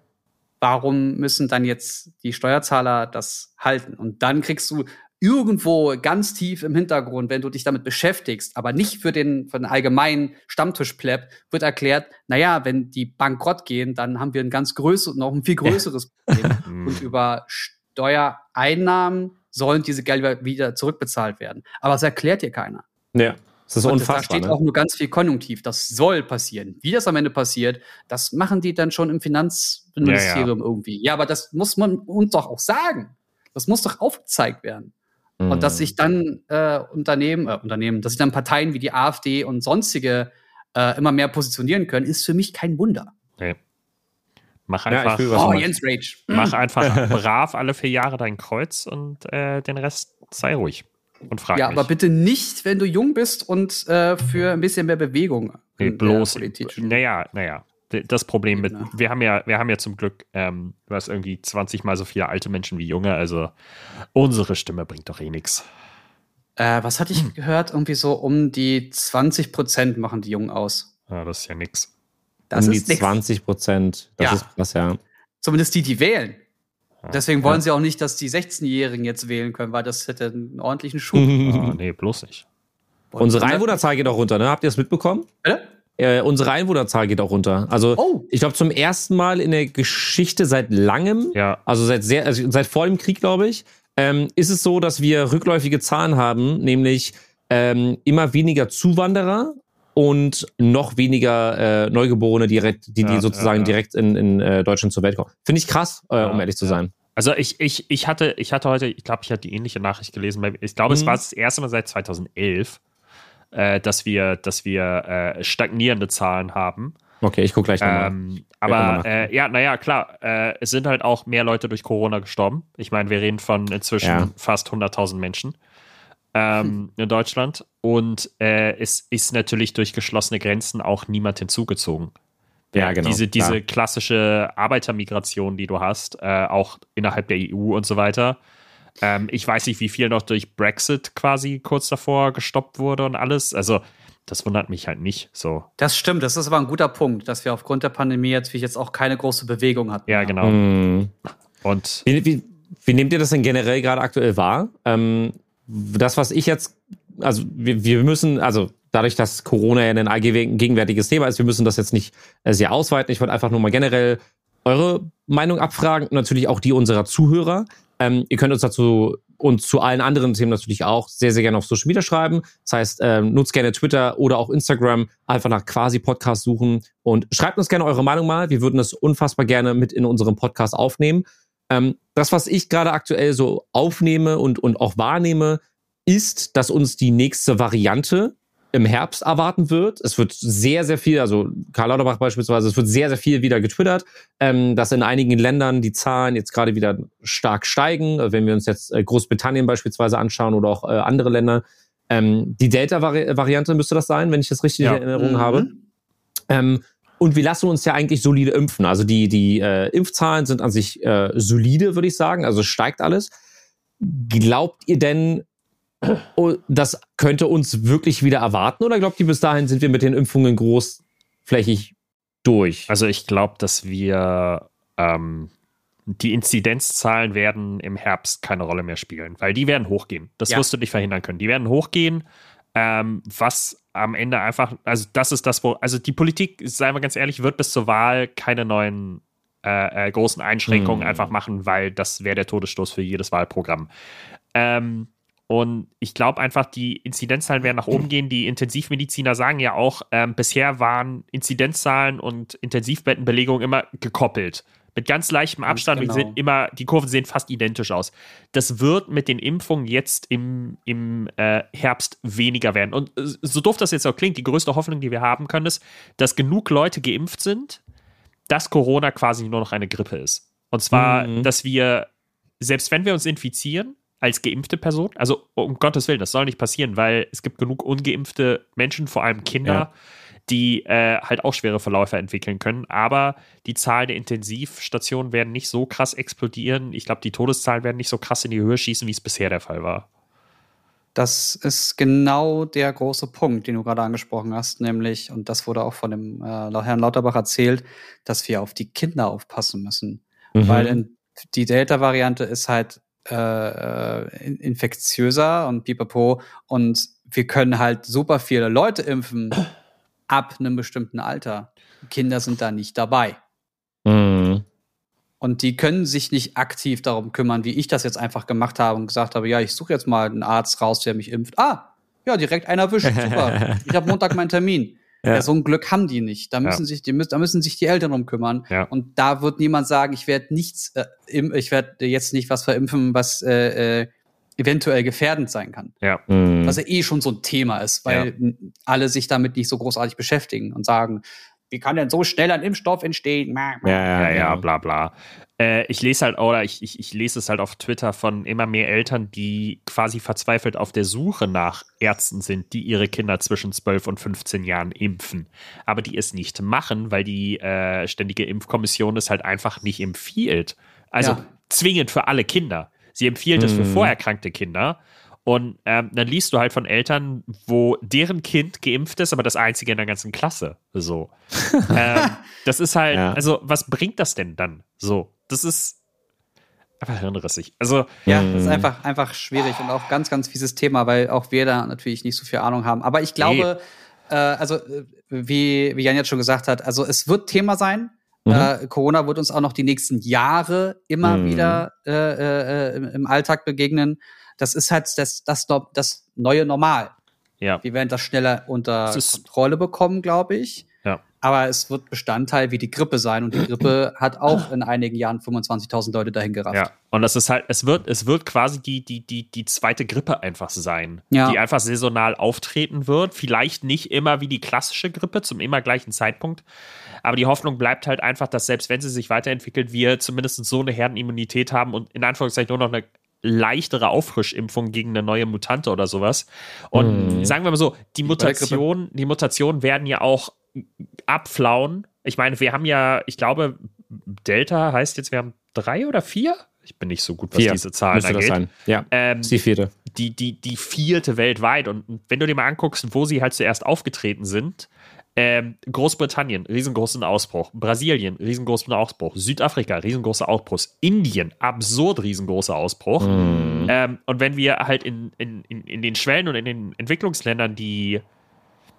Warum müssen dann jetzt die Steuerzahler das halten? Und dann kriegst du irgendwo ganz tief im Hintergrund, wenn du dich damit beschäftigst, aber nicht für den, für den allgemeinen Stammtischpleb, wird erklärt, naja, wenn die bankrott gehen, dann haben wir ein ganz größeres, noch ein viel größeres Problem. Und über Steuereinnahmen sollen diese Gelder wieder zurückbezahlt werden. Aber das erklärt dir keiner. Ja. Das ist Und unfassbar. Da steht ne? auch nur ganz viel Konjunktiv. Das soll passieren. Wie das am Ende passiert, das machen die dann schon im Finanzministerium irgendwie. Ja, aber das muss man uns doch auch sagen. Das muss doch aufgezeigt werden. Und dass Mhm. sich dann äh, Unternehmen, äh, Unternehmen, dass sich dann Parteien wie die AfD und sonstige äh, immer mehr positionieren können, ist für mich kein Wunder. Nee. Mach Ja, einfach, du Oh. Jens Rage. mach einfach brav alle vier Jahre dein Kreuz und äh, den Rest sei ruhig. Und frag Ja, mich. aber bitte nicht, wenn du jung bist und äh, für ein bisschen mehr Bewegung Nee, in der bloß. Politik. Naja, naja. Das Problem mit, Genau. wir haben ja, wir haben ja zum Glück, ähm, du hast irgendwie 20 mal so viele alte Menschen wie junge, also unsere Stimme bringt doch eh nichts. Äh, was hatte ich gehört? Irgendwie so um die 20 Prozent machen die Jungen aus. Ja, das ist ja nix. Das um die ist nix. 20 Prozent. Das Ja. ist krass, ja. Zumindest die, die wählen. Deswegen wollen Ja. sie auch nicht, dass die 16-Jährigen jetzt wählen können, weil das hätte einen ordentlichen Schub. Ah, nee, bloß nicht. Unsere Einwohnerzahl geht auch runter, ne? Habt ihr das mitbekommen? Bitte? Äh, unsere Einwohnerzahl geht auch runter. Also Oh. ich glaube zum ersten Mal in der Geschichte seit langem, Ja, also seit sehr, also seit vor dem Krieg, glaube ich, ähm, ist es so, dass wir rückläufige Zahlen haben, nämlich ähm, immer weniger Zuwanderer und noch weniger äh, Neugeborene, direkt, die, die Ja, sozusagen ja, direkt in, in äh, Deutschland zur Welt kommen. Finde ich krass, äh, um ehrlich zu sein. Also ich, ich, ich hatte, ich hatte heute, ich glaube, ich hatte die ähnliche Nachricht gelesen. weil Ich glaube, es Mhm. war das erste Mal seit 2011, äh, dass wir, dass wir äh, stagnierende Zahlen haben. Okay, ich gucke gleich nochmal. Ähm, aber äh, ja, naja, klar, äh, es sind halt auch mehr Leute durch Corona gestorben. Ich meine, wir reden von inzwischen Ja. fast 100.000 Menschen ähm, in Deutschland. Und äh, es ist natürlich durch geschlossene Grenzen auch niemand hinzugezogen. ja, genau. Diese, diese klar. klassische Arbeitermigration, die du hast, äh, auch innerhalb der EU und so weiter. Ähm, ich weiß nicht, wie viel noch durch Brexit quasi kurz davor gestoppt wurde und alles. Also, das wundert mich halt nicht so. Das stimmt, das ist aber ein guter Punkt, dass wir aufgrund der Pandemie jetzt, wie jetzt auch keine große Bewegung hatten. Ja, genau. Mhm. Und Wie, wie, wie nehmt ihr das denn generell gerade aktuell wahr? Ähm, das, was ich jetzt, also wir, wir müssen, also dadurch, dass Corona ja ein allgegenwärtiges Thema ist, wir müssen das jetzt nicht äh, sehr ausweiten. Ich wollte einfach nur mal generell eure Meinung abfragen natürlich auch die unserer Zuhörer. Ähm, ihr könnt uns dazu und zu allen anderen Themen natürlich auch sehr, sehr gerne auf Social Media schreiben. Das heißt, ähm, nutzt gerne Twitter oder auch Instagram, einfach nach quasi Podcast suchen und schreibt uns gerne eure Meinung mal. Wir würden das unfassbar gerne mit in unserem Podcast aufnehmen. Ähm, das, was ich gerade aktuell so aufnehme und, und auch wahrnehme, ist, dass uns die nächste Variante im Herbst erwarten wird. Es wird sehr, sehr viel, also Karl Lauterbach beispielsweise, es wird sehr, sehr viel wieder getwittert, ähm, dass in einigen Ländern die Zahlen jetzt gerade wieder stark steigen. Wenn wir uns jetzt äh, Großbritannien beispielsweise anschauen oder auch äh, andere Länder. Ähm, die Delta-Variante müsste das sein, wenn ich das richtig Ja. in Erinnerung Mhm. habe. Ähm, und wir lassen uns ja eigentlich solide impfen. Also die, die äh, Impfzahlen sind an sich äh, solide, würde ich sagen. Also steigt alles. Glaubt ihr denn, oh, das könnte uns wirklich wieder erwarten? Oder glaubt ihr, bis dahin sind wir mit den Impfungen großflächig durch? Also ich glaube, dass wir ähm, die Inzidenzzahlen werden im Herbst keine Rolle mehr spielen, weil die werden hochgehen. Das Ja. wirst du nicht verhindern können. Die werden hochgehen, ähm, was am Ende einfach, also das ist das, wo, also die Politik, seien wir ganz ehrlich, wird bis zur Wahl keine neuen äh, äh, großen Einschränkungen Hm. einfach machen, weil das wäre der Todesstoß für jedes Wahlprogramm. Ähm, und ich glaube einfach, die Inzidenzzahlen werden nach oben gehen. Die Intensivmediziner sagen ja auch, ähm, bisher waren Inzidenzzahlen und Intensivbettenbelegung immer gekoppelt. Mit ganz leichtem Ganz Abstand. genau. Die, sind immer, die Kurven sehen fast identisch aus. Das wird mit den Impfungen jetzt im, im äh, Herbst weniger werden. Und äh, so doof das jetzt auch klingt, die größte Hoffnung, die wir haben können, ist, dass genug Leute geimpft sind, dass Corona quasi nur noch eine Grippe ist. Und zwar, Mhm. dass wir, selbst wenn wir uns infizieren, als geimpfte Person, also um Gottes Willen, das soll nicht passieren, weil es gibt genug ungeimpfte Menschen, vor allem Kinder, Ja. Die äh, halt auch schwere Verläufe entwickeln können. Aber die Zahl der Intensivstationen werden nicht so krass explodieren. Ich glaube, die Todeszahlen werden nicht so krass in die Höhe schießen, wie es bisher der Fall war. Das ist genau der große Punkt, den du gerade angesprochen hast, nämlich, und das wurde auch von dem äh, Herrn Lauterbach erzählt, dass wir auf die Kinder aufpassen müssen. Mhm. Weil in, die Delta-Variante ist halt äh, äh, in- infektiöser und pipapo und wir können halt super viele Leute impfen ab einem bestimmten Alter. Kinder sind da nicht dabei. Mhm. Und die können sich nicht aktiv darum kümmern, wie ich das jetzt einfach gemacht habe und gesagt habe, ja, ich suche jetzt mal einen Arzt raus, der mich impft. Ah, ja, direkt einer erwischt. Super. ich habe Montag meinen Termin. Ja. Ja. so ein Glück haben die nicht. Da müssen, Ja. sich, die, da müssen sich die Eltern drum kümmern. Ja. Und da wird niemand sagen, ich werde nichts, äh, ich werde jetzt nicht was verimpfen, was äh, äh, eventuell gefährdend sein kann. Ja. Mhm. Was ja eh schon so ein Thema ist, weil n- alle sich damit nicht so großartig beschäftigen und sagen, wie kann denn so schnell ein Impfstoff entstehen? ja, ja, ja, bla bla. Äh, ich lese halt, oder ich, ich, ich lese es halt auf Twitter von immer mehr Eltern, die quasi verzweifelt auf der Suche nach Ärzten sind, die ihre Kinder zwischen 12 und 15 Jahren impfen. Aber die es nicht machen, weil die äh, ständige Impfkommission es halt einfach nicht empfiehlt. Also Ja. zwingend für alle Kinder. Sie empfiehlt es für Mhm. vorerkrankte Kinder. Und ähm, dann liest du halt von Eltern, wo deren Kind geimpft ist, aber das einzige in der ganzen Klasse. So. ähm, das ist halt, Ja. also was bringt das denn dann? So, das ist einfach hirnrissig. Also, Ja, das ist einfach, einfach schwierig und auch ganz, ganz fieses Thema, weil auch wir da natürlich nicht so viel Ahnung haben. Aber ich glaube, äh, also äh, wie, wie Jan jetzt schon gesagt hat, also es wird Thema sein. Mhm. Äh, Corona wird uns auch noch die nächsten Jahre immer Mhm. wieder äh, äh, im- im Alltag begegnen. Das ist halt das, das, das neue Normal. ja. Wir werden das schneller unter Kontrolle bekommen, glaube ich. Aber es wird Bestandteil wie die Grippe sein. Und die Grippe hat auch in einigen Jahren 25.000 Leute dahin gerafft. Ja, und das ist halt, es wird, es wird quasi die, die, die, die zweite Grippe einfach sein, Ja. die einfach saisonal auftreten wird. Vielleicht nicht immer wie die klassische Grippe zum immer gleichen Zeitpunkt. Aber die Hoffnung bleibt halt einfach, dass selbst wenn sie sich weiterentwickelt, wir zumindest so eine Herdenimmunität haben und in Anführungszeichen nur noch eine leichtere Auffrischimpfung gegen eine neue Mutante oder sowas. Und Mhm. sagen wir mal so, die. Mutationen, die Mutationen werden ja auch abflauen. Ich meine, wir haben ja, ich glaube, Delta heißt jetzt, wir haben drei oder vier? Ich bin nicht so gut, was Vier diese Zahlen müsste das angeht. sein. Ja, Ähm, die vierte. die, die, die vierte weltweit. Und wenn du dir mal anguckst, wo sie halt zuerst aufgetreten sind, ähm, Großbritannien, riesengroßen Ausbruch. Brasilien, riesengroßen Ausbruch. Südafrika, riesengroßer Ausbruch. Indien, absurd riesengroßer Ausbruch. Mhm. Ähm, und wenn wir halt in, in, in, in den Schwellen und in den Entwicklungsländern die,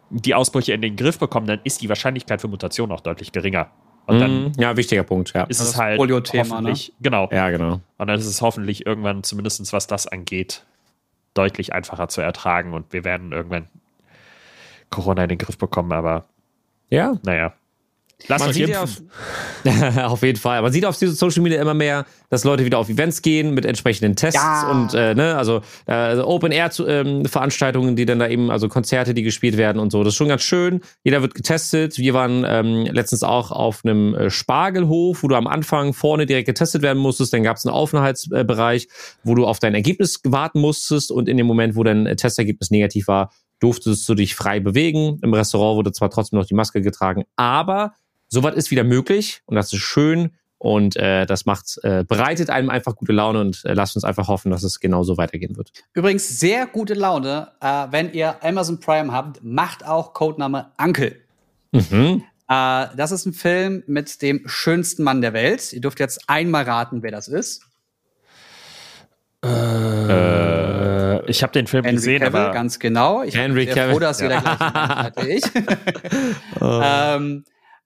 die Ausbrüche in den Griff bekommen, dann ist die Wahrscheinlichkeit für Mutationen auch deutlich geringer. Und dann Mhm. ja, wichtiger Punkt, ja. ist Also es das halt Polio-Thema, ne? hoffentlich, genau. Ja, genau. Und dann ist es hoffentlich irgendwann, zumindest was das angeht, deutlich einfacher zu ertragen und wir werden irgendwann Corona in den Griff bekommen, aber Ja, naja. Lasst Man euch sieht ja auf, auf jeden Fall. Man sieht auf Social Media immer mehr, dass Leute wieder auf Events gehen mit entsprechenden Tests Ja. und äh, ne, also, äh, Open Air ähm, Veranstaltungen, die dann da eben, also Konzerte, die gespielt werden und so. Das ist schon ganz schön. Jeder wird getestet. Wir waren ähm, letztens auch auf einem äh, Spargelhof, wo du am Anfang vorne direkt getestet werden musstest. Dann gab es einen Aufenthaltsbereich, wo du auf dein Ergebnis warten musstest und in dem Moment, wo dein äh, Testergebnis negativ war, durftest du dich frei bewegen. Im Restaurant wurde zwar trotzdem noch die Maske getragen, aber sowas ist wieder möglich und das ist schön und äh, das macht äh, bereitet einem einfach gute Laune und äh, lasst uns einfach hoffen, dass es genauso weitergehen wird. Übrigens sehr gute Laune, äh, wenn ihr Amazon Prime habt, macht auch Codename Uncle. Mhm. Äh, das ist ein Film mit dem schönsten Mann der Welt. Ihr dürft jetzt einmal raten, wer das ist. Äh, ich habe den Film Henry gesehen, Cavill, aber ganz genau. Ich Henry bin sehr froh, Cavill. dass wir der gleichen Namen hatte ich. Oh. ähm,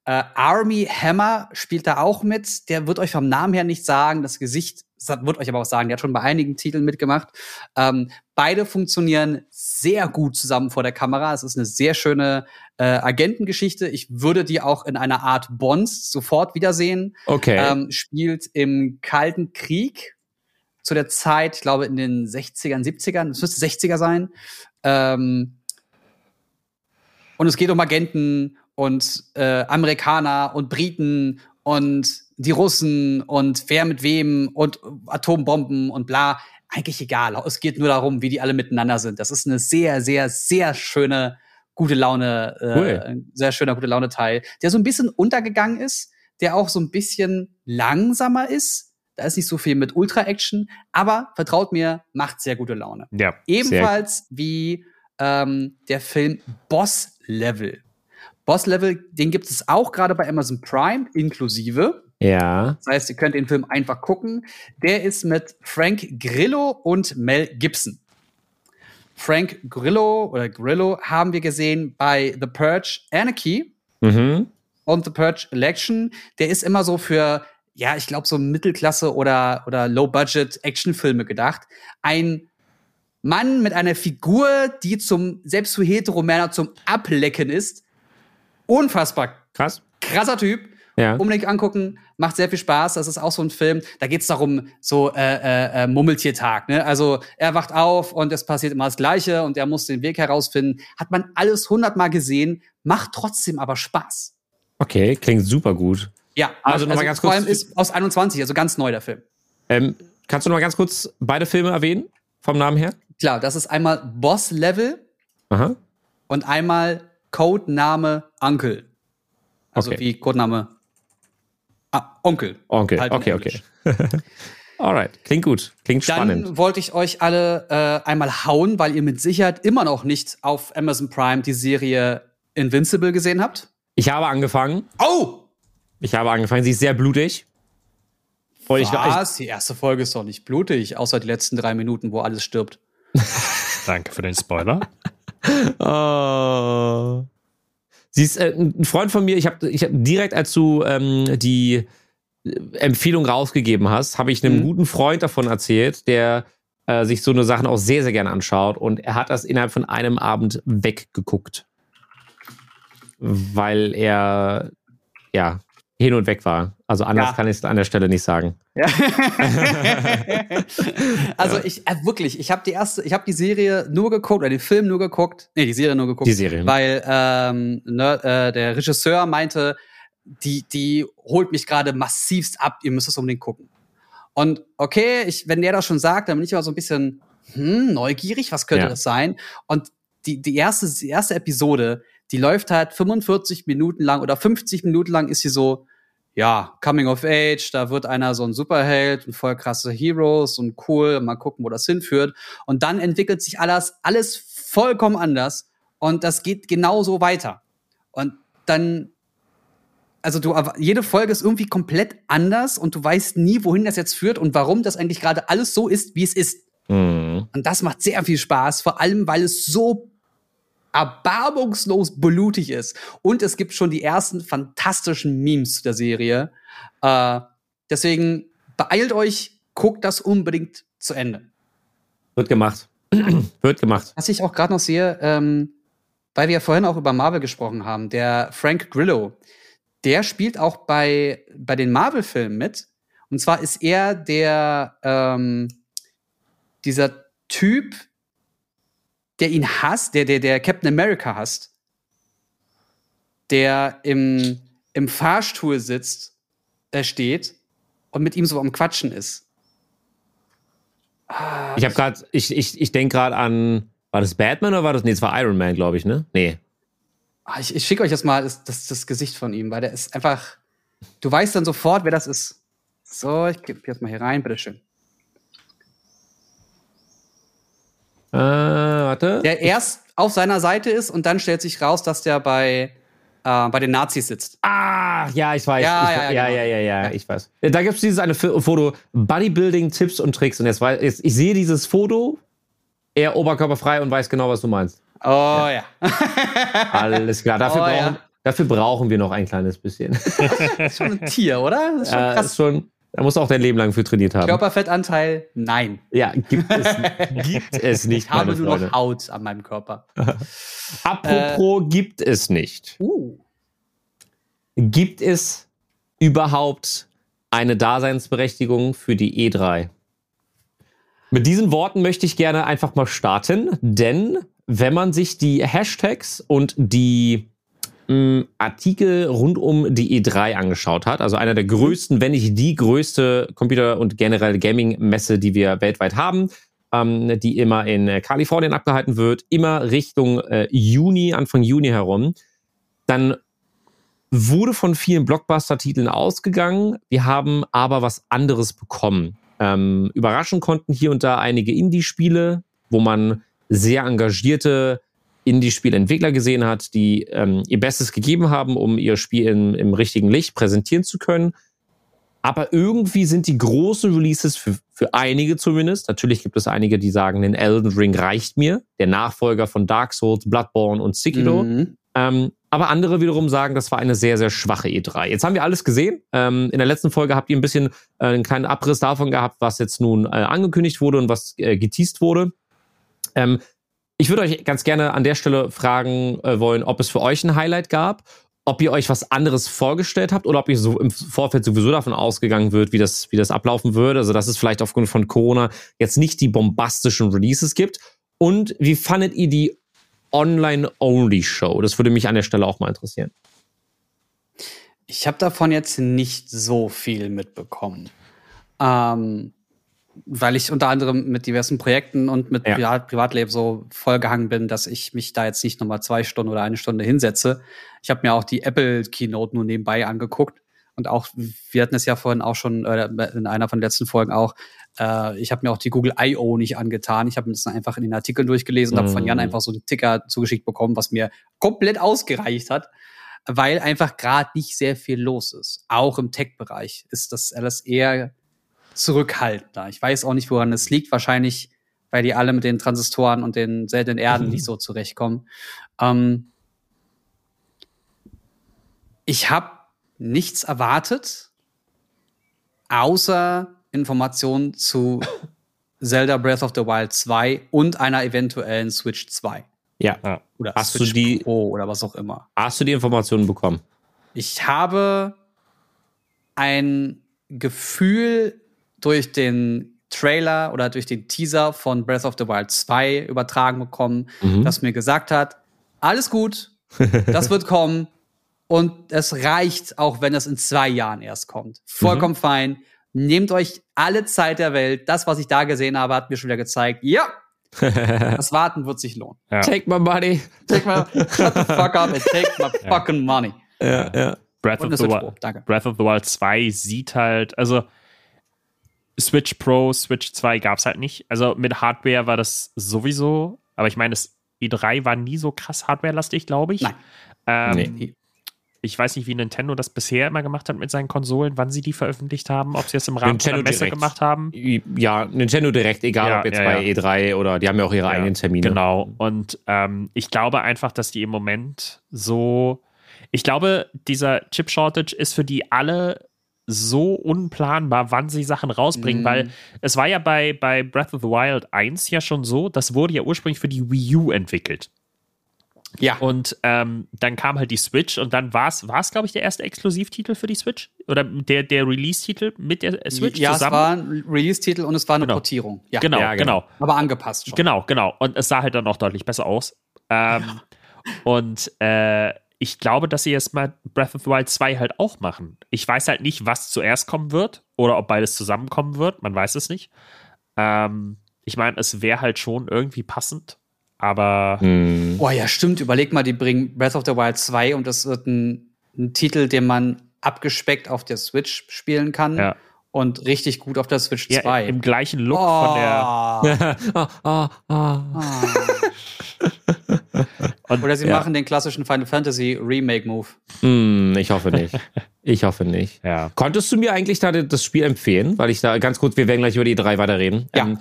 äh, Army Hammer spielt da auch mit. Der wird euch vom Namen her nicht sagen. Das Gesicht wird euch aber auch sagen. Der hat schon bei einigen Titeln mitgemacht. Ähm, beide funktionieren sehr gut zusammen vor der Kamera. Es ist eine sehr schöne äh, Agentengeschichte. Ich würde die auch in einer Art Bonds sofort wiedersehen. Okay. Ähm, spielt im Kalten Krieg zu der Zeit, ich glaube in den 60ern, 70ern, es müsste 60er sein. Ähm, und es geht um Agenten und äh, Amerikaner und Briten und die Russen und wer mit wem und Atombomben und bla. Eigentlich egal. Es geht nur darum, wie die alle miteinander sind. Das ist eine sehr, sehr, sehr schöne, gute Laune, äh, Cool. ein sehr schöner gute Laune Teil, der so ein bisschen untergegangen ist, der auch so ein bisschen langsamer ist. Da ist nicht so viel mit Ultra-Action, aber vertraut mir, macht sehr gute Laune. ja. Ebenfalls wie ähm, der Film Boss Level. Boss Level, den gibt es auch gerade bei Amazon Prime inklusive. ja. Das heißt, ihr könnt den Film einfach gucken. Der ist mit Frank Grillo und Mel Gibson. Frank Grillo oder Grillo haben wir gesehen bei The Purge Anarchy Mhm. und The Purge Election. Der ist immer so für, ja, ich glaube, so Mittelklasse oder, oder Low-Budget-Actionfilme gedacht. Ein Mann mit einer Figur, die zum, selbst für Heteromänner zum Ablecken ist. Unfassbar Krass. krasser Typ. Ja. Unbedingt angucken, macht sehr viel Spaß. Das ist auch so ein Film, da geht's darum, so äh, äh, äh, Mummeltiertag. Ne? Also er wacht auf und es passiert immer das Gleiche und er muss den Weg herausfinden. Hat man alles hundertmal gesehen, macht trotzdem aber Spaß. Okay, klingt super gut. Ja, Also noch mal ganz vor kurz- allem ist aus 21, also ganz neu der Film. Ähm, kannst du noch mal ganz kurz beide Filme erwähnen? Vom Namen her? Klar, das ist einmal Boss Level Aha. und einmal Codename Uncle. Also Okay. wie Codename ah, Onkel. Onkel. Halt okay, okay. Englisch. Alright. Klingt gut. Klingt Dann spannend. wollte ich euch alle äh, einmal hauen, weil ihr mit Sicherheit immer noch nicht auf Amazon Prime die Serie Invincible gesehen habt. Ich habe angefangen. Oh! Ich habe angefangen. Sie ist sehr blutig. Und ich, ich, Was? Die erste Folge ist doch nicht blutig, außer die letzten drei Minuten, wo alles stirbt. Danke für den Spoiler. Oh. Sie ist äh, ein Freund von mir. Ich habe ich hab direkt, als du ähm, die äh, Empfehlung rausgegeben hast, habe ich einem Mhm. guten Freund davon erzählt, der äh, sich so eine Sachen auch sehr, sehr gerne anschaut. Und er hat das innerhalb von einem Abend weggeguckt. Weil er, ja, hin und weg war. Also anders Ja. kann ich es an der Stelle nicht sagen. also ich äh, wirklich, ich habe die erste, ich habe die Serie nur geguckt oder den Film nur geguckt, nee, die Serie nur geguckt, Die Serie. weil ähm, ne, äh, der Regisseur meinte, die die holt mich gerade massivst ab, ihr müsst es unbedingt gucken. Und okay, ich, wenn der das schon sagt, dann bin ich immer so ein bisschen hm, neugierig, was könnte Ja. das sein? Und die, die, erste, die erste Episode, die läuft halt 45 Minuten lang oder 50 Minuten lang ist sie so, ja, Coming of Age, da wird einer so ein Superheld und voll krasse Heroes und cool, mal gucken, wo das hinführt. Und dann entwickelt sich alles, alles vollkommen anders und das geht genauso weiter. Und dann, also du, jede Folge ist irgendwie komplett anders und du weißt nie, wohin das jetzt führt und warum das eigentlich gerade alles so ist, wie es ist. Mhm. Und das macht sehr viel Spaß, vor allem weil es so erbarmungslos blutig ist. Und es gibt schon die ersten fantastischen Memes zu der Serie. Äh, deswegen beeilt euch, guckt das unbedingt zu Ende. Wird gemacht. Wird gemacht. Was ich auch gerade noch sehe, ähm, weil wir ja vorhin auch über Marvel gesprochen haben, der Frank Grillo, der spielt auch bei, bei den Marvel-Filmen mit. Und zwar ist er der, ähm, dieser Typ, der ihn hasst, der, der, der Captain America hasst, der im, im Fahrstuhl sitzt, der steht und mit ihm so am Quatschen ist. Ah, ich habe gerade, ich, ich, ich denke gerade an, war das Batman oder war das, nee, es war Iron Man, glaube ich, ne? Nee. Ah, ich, ich schicke euch jetzt mal das, das, das Gesicht von ihm, weil der ist einfach, du weißt dann sofort, wer das ist. So, ich gebe jetzt mal hier rein, bitteschön. Äh, warte. Der erst auf seiner Seite ist und dann stellt sich raus, dass der bei, äh, bei den Nazis sitzt. Ah, ja, ich weiß. Ja, ich, ja, ja, genau. ja, ja, ja, ich weiß. Da gibt es dieses eine Foto, Bodybuilding, Tipps und Tricks. Und jetzt, weiß, jetzt ich sehe dieses Foto, er oberkörperfrei und weiß genau, was du meinst. Oh ja. Alles klar. Dafür, Oh, ja. brauchen, dafür brauchen wir noch ein kleines bisschen. Das ist schon ein Tier, oder? Das ist schon Äh, krass. ist schon, da muss auch dein Leben lang für trainiert haben. Körperfettanteil? Nein. Ja, gibt es, gibt es nicht, Ich habe nur Freunde. noch Haut an meinem Körper. Apropos gibt es nicht. Uh. Gibt es überhaupt eine Daseinsberechtigung für die E3? Mit diesen Worten möchte ich gerne einfach mal starten, denn wenn man sich die Hashtags und die mh, Artikel rund um die E3 angeschaut hat, also einer der größten, wenn nicht die größte Computer- und generell Gaming-Messe, die wir weltweit haben, ähm, die immer in äh, Kalifornien abgehalten wird, immer Richtung äh, Juni, Anfang Juni herum, dann wurde von vielen Blockbuster-Titeln ausgegangen. Wir haben aber was anderes bekommen. Ähm, überraschen konnten hier und da einige Indie-Spiele, wo man sehr engagierte Indie-Spielentwickler gesehen hat, die ähm, ihr Bestes gegeben haben, um ihr Spiel im, im richtigen Licht präsentieren zu können. Aber irgendwie sind die großen Releases für, für einige zumindest. Natürlich gibt es einige, die sagen, den Elden Ring reicht mir, der Nachfolger von Dark Souls, Bloodborne und Sekiro. Mhm. Ähm, aber andere wiederum sagen, das war eine sehr, sehr schwache E3. Jetzt haben wir alles gesehen. Ähm, in der letzten Folge habt ihr ein bisschen äh, einen kleinen Abriss davon gehabt, was jetzt nun äh, angekündigt wurde und was äh, geteased wurde. Ähm, ich würde euch ganz gerne an der Stelle fragen äh, wollen, ob es für euch ein Highlight gab, ob ihr euch was anderes vorgestellt habt oder ob ihr so im Vorfeld sowieso davon ausgegangen wird, wie das, wie das ablaufen würde. Also, dass es vielleicht aufgrund von Corona jetzt nicht die bombastischen Releases gibt. Und wie fandet ihr die Online-Only-Show? Das würde mich an der Stelle auch mal interessieren. Ich habe davon jetzt nicht so viel mitbekommen. Ähm, weil ich unter anderem mit diversen Projekten und mit Ja. Privat Privatleben so vollgehangen bin, dass ich mich da jetzt nicht nochmal zwei Stunden oder eine Stunde hinsetze. Ich habe mir auch die Apple Keynote nur nebenbei angeguckt. Und auch, wir hatten es ja vorhin auch schon äh, in einer von den letzten Folgen auch, äh, ich habe mir auch die Google I.O. nicht angetan. Ich habe mir das einfach in den Artikeln durchgelesen und habe von Jan Mm. einfach so einen Ticker zugeschickt bekommen, was mir komplett ausgereicht hat weil einfach gerade nicht sehr viel los ist. Auch im Tech-Bereich ist das alles eher zurückhaltender. Ich weiß auch nicht, woran es liegt. Wahrscheinlich, weil die alle mit den Transistoren und den seltenen Erden Mhm. nicht so zurechtkommen. Ähm, ich habe nichts erwartet, außer Informationen zu Zelda Breath of the Wild 2 und einer eventuellen Switch 2. Ja. Oder Hast du Switch die- Pro oder was auch immer. Hast du die Informationen bekommen? Ich habe ein Gefühl durch den Trailer oder durch den Teaser von Breath of the Wild 2 übertragen bekommen, Mhm. das mir gesagt hat, alles gut, das wird kommen und es reicht, auch wenn es in zwei Jahren erst kommt. Vollkommen fein. Nehmt euch alle Zeit der Welt. Das, was ich da gesehen habe, hat mir schon wieder gezeigt, ja, das Warten wird sich lohnen. Ja. Take my money. Take my, shut the fuck up and take my fucking money. Ja, ja. Breath of, the Wild, danke. Breath of the Wild 2 sieht halt, also Switch Pro, Switch 2 gab es halt nicht. Also mit Hardware war das sowieso, aber ich meine, das E3 war nie so krass hardwarelastig, glaube ich. Nein. Ähm, Nee. Ich weiß nicht, wie Nintendo das bisher immer gemacht hat mit seinen Konsolen, wann sie die veröffentlicht haben, ob sie es im Rahmen Nintendo der Messe direkt. gemacht haben. Ja, Nintendo direkt, egal Ja, ob jetzt ja, bei ja. E3 oder die haben ja auch ihre Ja, eigenen Termine. Genau. Und ähm, ich glaube einfach, dass die im Moment so. Ich glaube, dieser Chip-Shortage ist für die alle so unplanbar, wann sie Sachen rausbringen, Mhm. weil es war ja bei, bei Breath of the Wild 1 ja schon so, das wurde ja ursprünglich für die Wii U entwickelt. Ja. Und ähm, dann kam halt die Switch und dann war es, war es, glaube ich, der erste Exklusivtitel für die Switch? Oder der, der Release-Titel mit der Switch ja, zusammen? es war ein Release-Titel und es war eine Genau. Portierung. Ja, genau, Ja, genau. genau. aber angepasst schon. Genau, genau. Und es sah halt dann auch deutlich besser aus. Ähm, Und äh, ich glaube, dass sie jetzt mal Breath of the Wild 2 halt auch machen. Ich weiß halt nicht, was zuerst kommen wird oder ob beides zusammenkommen wird. Man weiß es nicht. Ähm, ich meine, es wäre halt schon irgendwie passend, aber Hm. Oh ja, stimmt. Überleg mal, die bringen Breath of the Wild 2 und das wird ein, ein Titel, den man abgespeckt auf der Switch spielen kann Ja. und richtig gut auf der Switch ja, 2. im gleichen Look von der. Ah. ah, ah, ah. Und, Oder sie Ja. machen den klassischen Final Fantasy Remake-Move. Hm, ich hoffe nicht. Ich hoffe nicht. Ja. Konntest du mir eigentlich da das Spiel empfehlen? Weil ich da ganz kurz, wir werden gleich über die drei weiterreden. Ja. Ähm,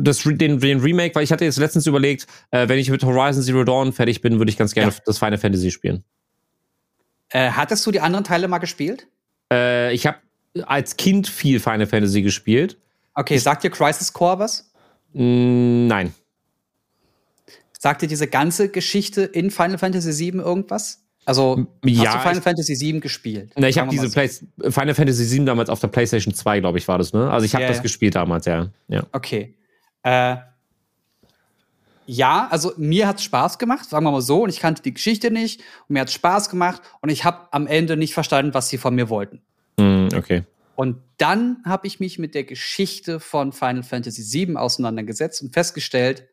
das, den, den Remake, weil ich hatte jetzt letztens überlegt, äh, wenn ich mit Horizon Zero Dawn fertig bin, würde ich ganz gerne Ja. das Final Fantasy spielen. Äh, hattest du die anderen Teile mal gespielt? Äh, ich habe als Kind viel Final Fantasy gespielt. Okay, sagt dir Crisis Core was? Mm, nein. Sagt dir diese ganze Geschichte in Final Fantasy VII irgendwas? Also, ja, hast du Final ich- Fantasy VII gespielt? Na, ich habe diese. Play Final Fantasy VII damals auf der PlayStation 2, glaube ich, war das, ne? Also ich habe Ja, das ja. gespielt damals, ja. ja. Okay. Äh, ja, also mir hat's Spaß gemacht, sagen wir mal so, und ich kannte die Geschichte nicht und mir hat's Spaß gemacht und ich habe am Ende nicht verstanden, was sie von mir wollten. Mm, okay. Und dann habe ich mich mit der Geschichte von Final Fantasy VII auseinandergesetzt und festgestellt,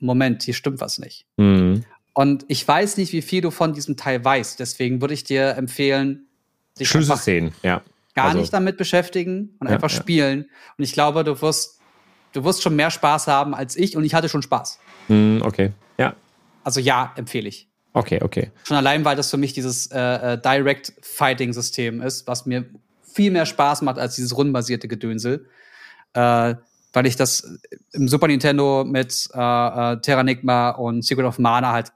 Moment, hier stimmt was nicht. Mm. Und ich weiß nicht, wie viel du von diesem Teil weißt, deswegen würde ich dir empfehlen, dich einfach Schlüsselszenen, ja. gar Also- nicht damit beschäftigen und Ja, einfach ja. spielen. Und ich glaube, du wirst, du wirst schon mehr Spaß haben als ich und ich hatte schon Spaß. Mm, okay. Ja. Also ja, empfehle ich. Okay, okay. Schon allein, weil das für mich dieses äh, äh, Direct-Fighting-System ist, was mir viel mehr Spaß macht als dieses rundenbasierte Gedönsel. Äh, weil ich das im Super Nintendo mit äh, äh, Terranigma und Secret of Mana halt,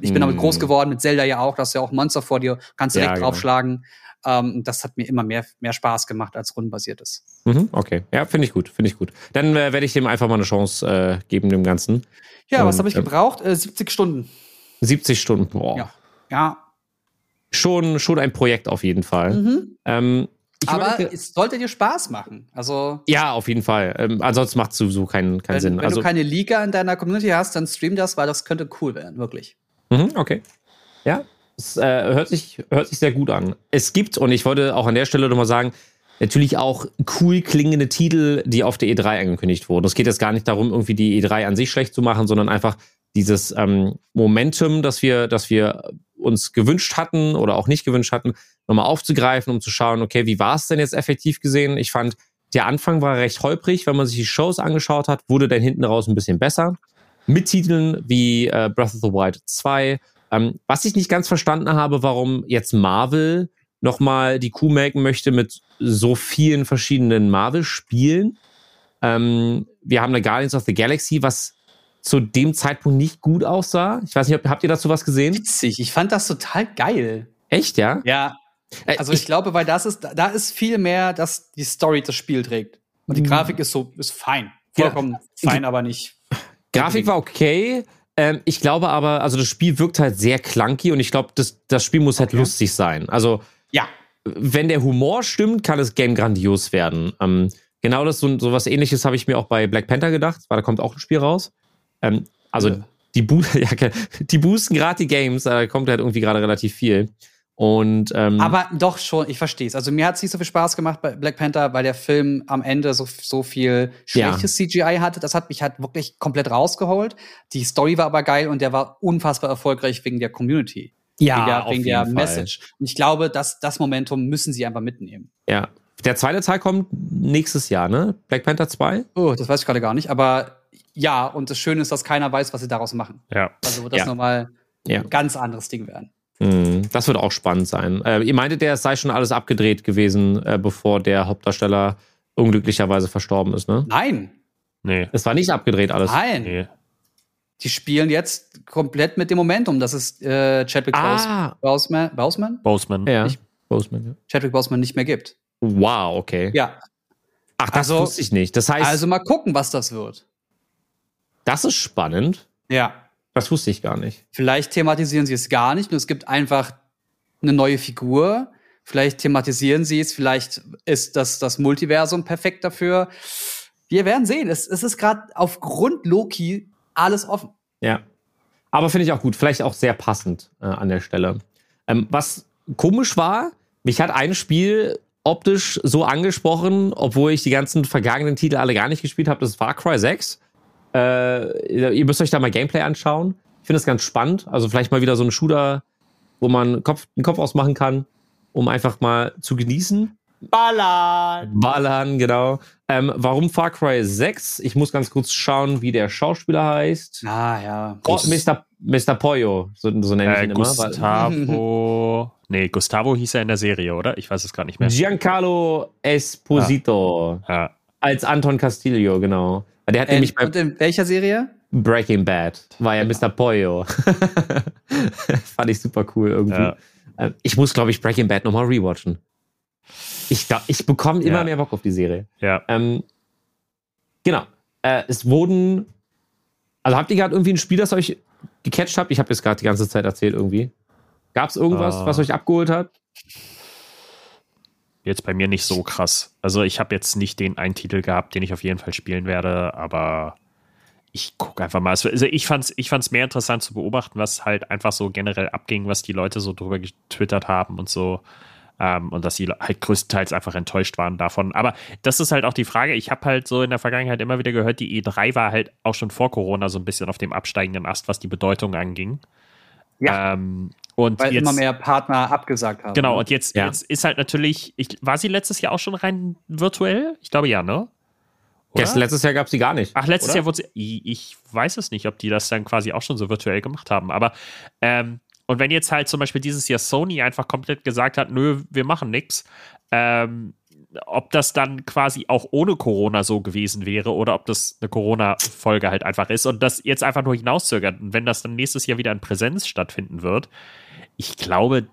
ich bin damit Mm. groß geworden, mit Zelda ja auch, da hast du ja auch Monster vor dir, kannst Ja, direkt genau. draufschlagen. Ähm, das hat mir immer mehr, mehr Spaß gemacht als rundenbasiertes. Mhm, okay. Ja, finde ich gut, finde ich gut. Dann äh, werde ich dem einfach mal eine Chance äh, geben, dem Ganzen. Ja, was Und, habe ich ähm, gebraucht? Äh, 70 Stunden. 70 Stunden, boah. Ja. Ja. Schon, schon ein Projekt auf jeden Fall. Mhm. Ähm, ich Aber überlege- es sollte dir Spaß machen. Also, ja, auf jeden Fall. Ähm, ansonsten macht es sowieso keinen, keinen wenn, Sinn. wenn Also, du keine Liga in deiner Community hast, dann stream das, weil das könnte cool werden, wirklich. Mhm, okay. Ja, es äh, hört, sich, hört sich sehr gut an. Es gibt, und ich wollte auch an der Stelle nochmal sagen, natürlich auch cool klingende Titel, die auf der E3 angekündigt wurden. Es geht jetzt gar nicht darum, irgendwie die E3 an sich schlecht zu machen, sondern einfach dieses ähm, Momentum, das wir, das wir uns gewünscht hatten oder auch nicht gewünscht hatten, nochmal aufzugreifen, um zu schauen, okay, wie war es denn jetzt effektiv gesehen? Ich fand, der Anfang war recht holprig, wenn man sich die Shows angeschaut hat, wurde dann hinten raus ein bisschen besser. Mit Titeln wie äh, Breath of the Wild 2. Ähm, was ich nicht ganz verstanden habe, warum jetzt Marvel nochmal die Kuh melken möchte mit so vielen verschiedenen Marvel-Spielen. Ähm, wir haben eine Guardians of the Galaxy, was zu dem Zeitpunkt nicht gut aussah. Ich weiß nicht, ob, habt ihr dazu was gesehen? Witzig, ich fand das total geil. Echt, ja? Ja, also ich, glaube, weil das ist, da ist viel mehr, dass die Story das Spiel trägt. Und die Mhm. Grafik ist so, ist fein. Ja. Vollkommen fein, aber nicht. Grafik war okay. Ähm, ich glaube aber, also das Spiel wirkt halt sehr clunky und ich glaube, das, das Spiel muss halt Okay. lustig sein. Also, Ja, wenn der Humor stimmt, kann das Game grandios werden. Ähm, genau das, so, so was ähnliches habe ich mir auch bei Black Panther gedacht, weil da kommt auch ein Spiel raus. Ähm, also, Ja. die, Bo ja, die boosten gerade die Games, da kommt halt irgendwie gerade relativ viel. Und ähm, aber doch schon, ich verstehe es. Also mir hat es nicht so viel Spaß gemacht bei Black Panther, weil der Film am Ende so, so viel Ja. schlechtes CGI hatte. Das hat mich halt wirklich komplett rausgeholt. Die Story war aber geil und der war unfassbar erfolgreich wegen der Community. ja, wegen der, auf wegen der. Message. Und ich glaube, dass das Momentum müssen sie einfach mitnehmen. Ja. Der zweite Teil kommt nächstes Jahr, ne? Black Panther 2? Oh, das weiß ich gerade gar nicht. Aber ja, und das Schöne ist, dass keiner weiß, was sie daraus machen. ja. Also wird das Ja. nochmal Ja. ein ganz anderes Ding werden. Mhm, Das wird auch spannend sein. Äh, ihr meintet, der es sei schon alles abgedreht gewesen, äh, bevor der Hauptdarsteller unglücklicherweise verstorben ist, ne? Nein, Nee. Es war nicht abgedreht alles. nein. Nee. Die spielen jetzt komplett mit dem Momentum, dass es äh, Chadwick Ah, Boseman, Boseman? Boseman. ja. Boseman, ja. Chadwick Boseman nicht mehr gibt. Wow, okay. Ja, Ach, das Also- wusste ich nicht. Das heißt, also mal gucken, was das wird. das ist spannend. Ja. Das wusste ich gar nicht. Vielleicht thematisieren sie es gar nicht und es gibt einfach eine neue Figur. Vielleicht thematisieren sie es, vielleicht ist das, das Multiversum perfekt dafür. Wir werden sehen. Es, es ist gerade aufgrund Loki alles offen. Ja. Aber finde ich auch gut. Vielleicht auch sehr passend äh, an der Stelle. Ähm, was komisch war, mich hat ein Spiel optisch so angesprochen, obwohl ich die ganzen vergangenen Titel alle gar nicht gespielt habe. Das ist Far Cry 6. Äh, ihr müsst euch da mal Gameplay anschauen. Ich finde es ganz spannend. Also vielleicht mal wieder so ein Shooter, wo man Kopf, den Kopf ausmachen kann, um einfach mal zu genießen. Ballern! Ballern, genau. Ähm, warum Far Cry 6? Ich muss ganz kurz schauen, wie der Schauspieler heißt. Ah, ja. Oh, Mr. Mr. Pollo, so, so nenne ich Äh, ihn immer. weil- Gustavo. nee, Gustavo hieß er in der Serie, oder? Ich weiß es gar nicht mehr. Giancarlo Esposito Ja. als Anton Castillo, genau. Der hat Äh, nämlich bei und in welcher Serie? Breaking Bad war ja Mr. Pollo. Fand ich super cool irgendwie. Ja. Ähm, Ich muss, glaube ich, Breaking Bad nochmal rewatchen. Ich, glaub, ich bekomme immer Ja. mehr Bock auf die Serie. ja. Ähm, genau. Äh, es wurden. Also habt ihr gerade irgendwie ein Spiel, das euch gecatcht habt? Ich habe jetzt gerade die ganze Zeit erzählt irgendwie. Gab es irgendwas, Ah. was euch abgeholt hat? Jetzt bei mir nicht so krass. Also ich habe jetzt nicht den einen Titel gehabt, den ich auf jeden Fall spielen werde, aber ich gucke einfach mal. Also ich fand es ich fand's mehr interessant zu beobachten, was halt einfach so generell abging, was die Leute so drüber getwittert haben und so. Ähm, und dass sie halt größtenteils einfach enttäuscht waren davon. Aber das ist halt auch die Frage. Ich habe halt so in der Vergangenheit immer wieder gehört, die E3 war halt auch schon vor Corona so ein bisschen auf dem absteigenden Ast, was die Bedeutung anging. Ja. Ähm, und Weil jetzt, immer mehr Partner abgesagt haben. Genau, und jetzt, Ja. jetzt ist halt natürlich, ich, war sie letztes Jahr auch schon rein virtuell? Ich glaube ja, ne? Oder? Letztes Jahr gab es die gar nicht. Ach, letztes oder? Jahr wurde sie, ich, ich weiß es nicht, ob die das dann quasi auch schon so virtuell gemacht haben, aber ähm, und wenn jetzt halt zum Beispiel dieses Jahr Sony einfach komplett gesagt hat, nö, wir machen nix, ähm, ob das dann quasi auch ohne Corona so gewesen wäre oder ob das eine Corona-Folge halt einfach ist und das jetzt einfach nur hinauszögert. Und wenn das dann nächstes Jahr wieder in Präsenz stattfinden wird, ich glaube,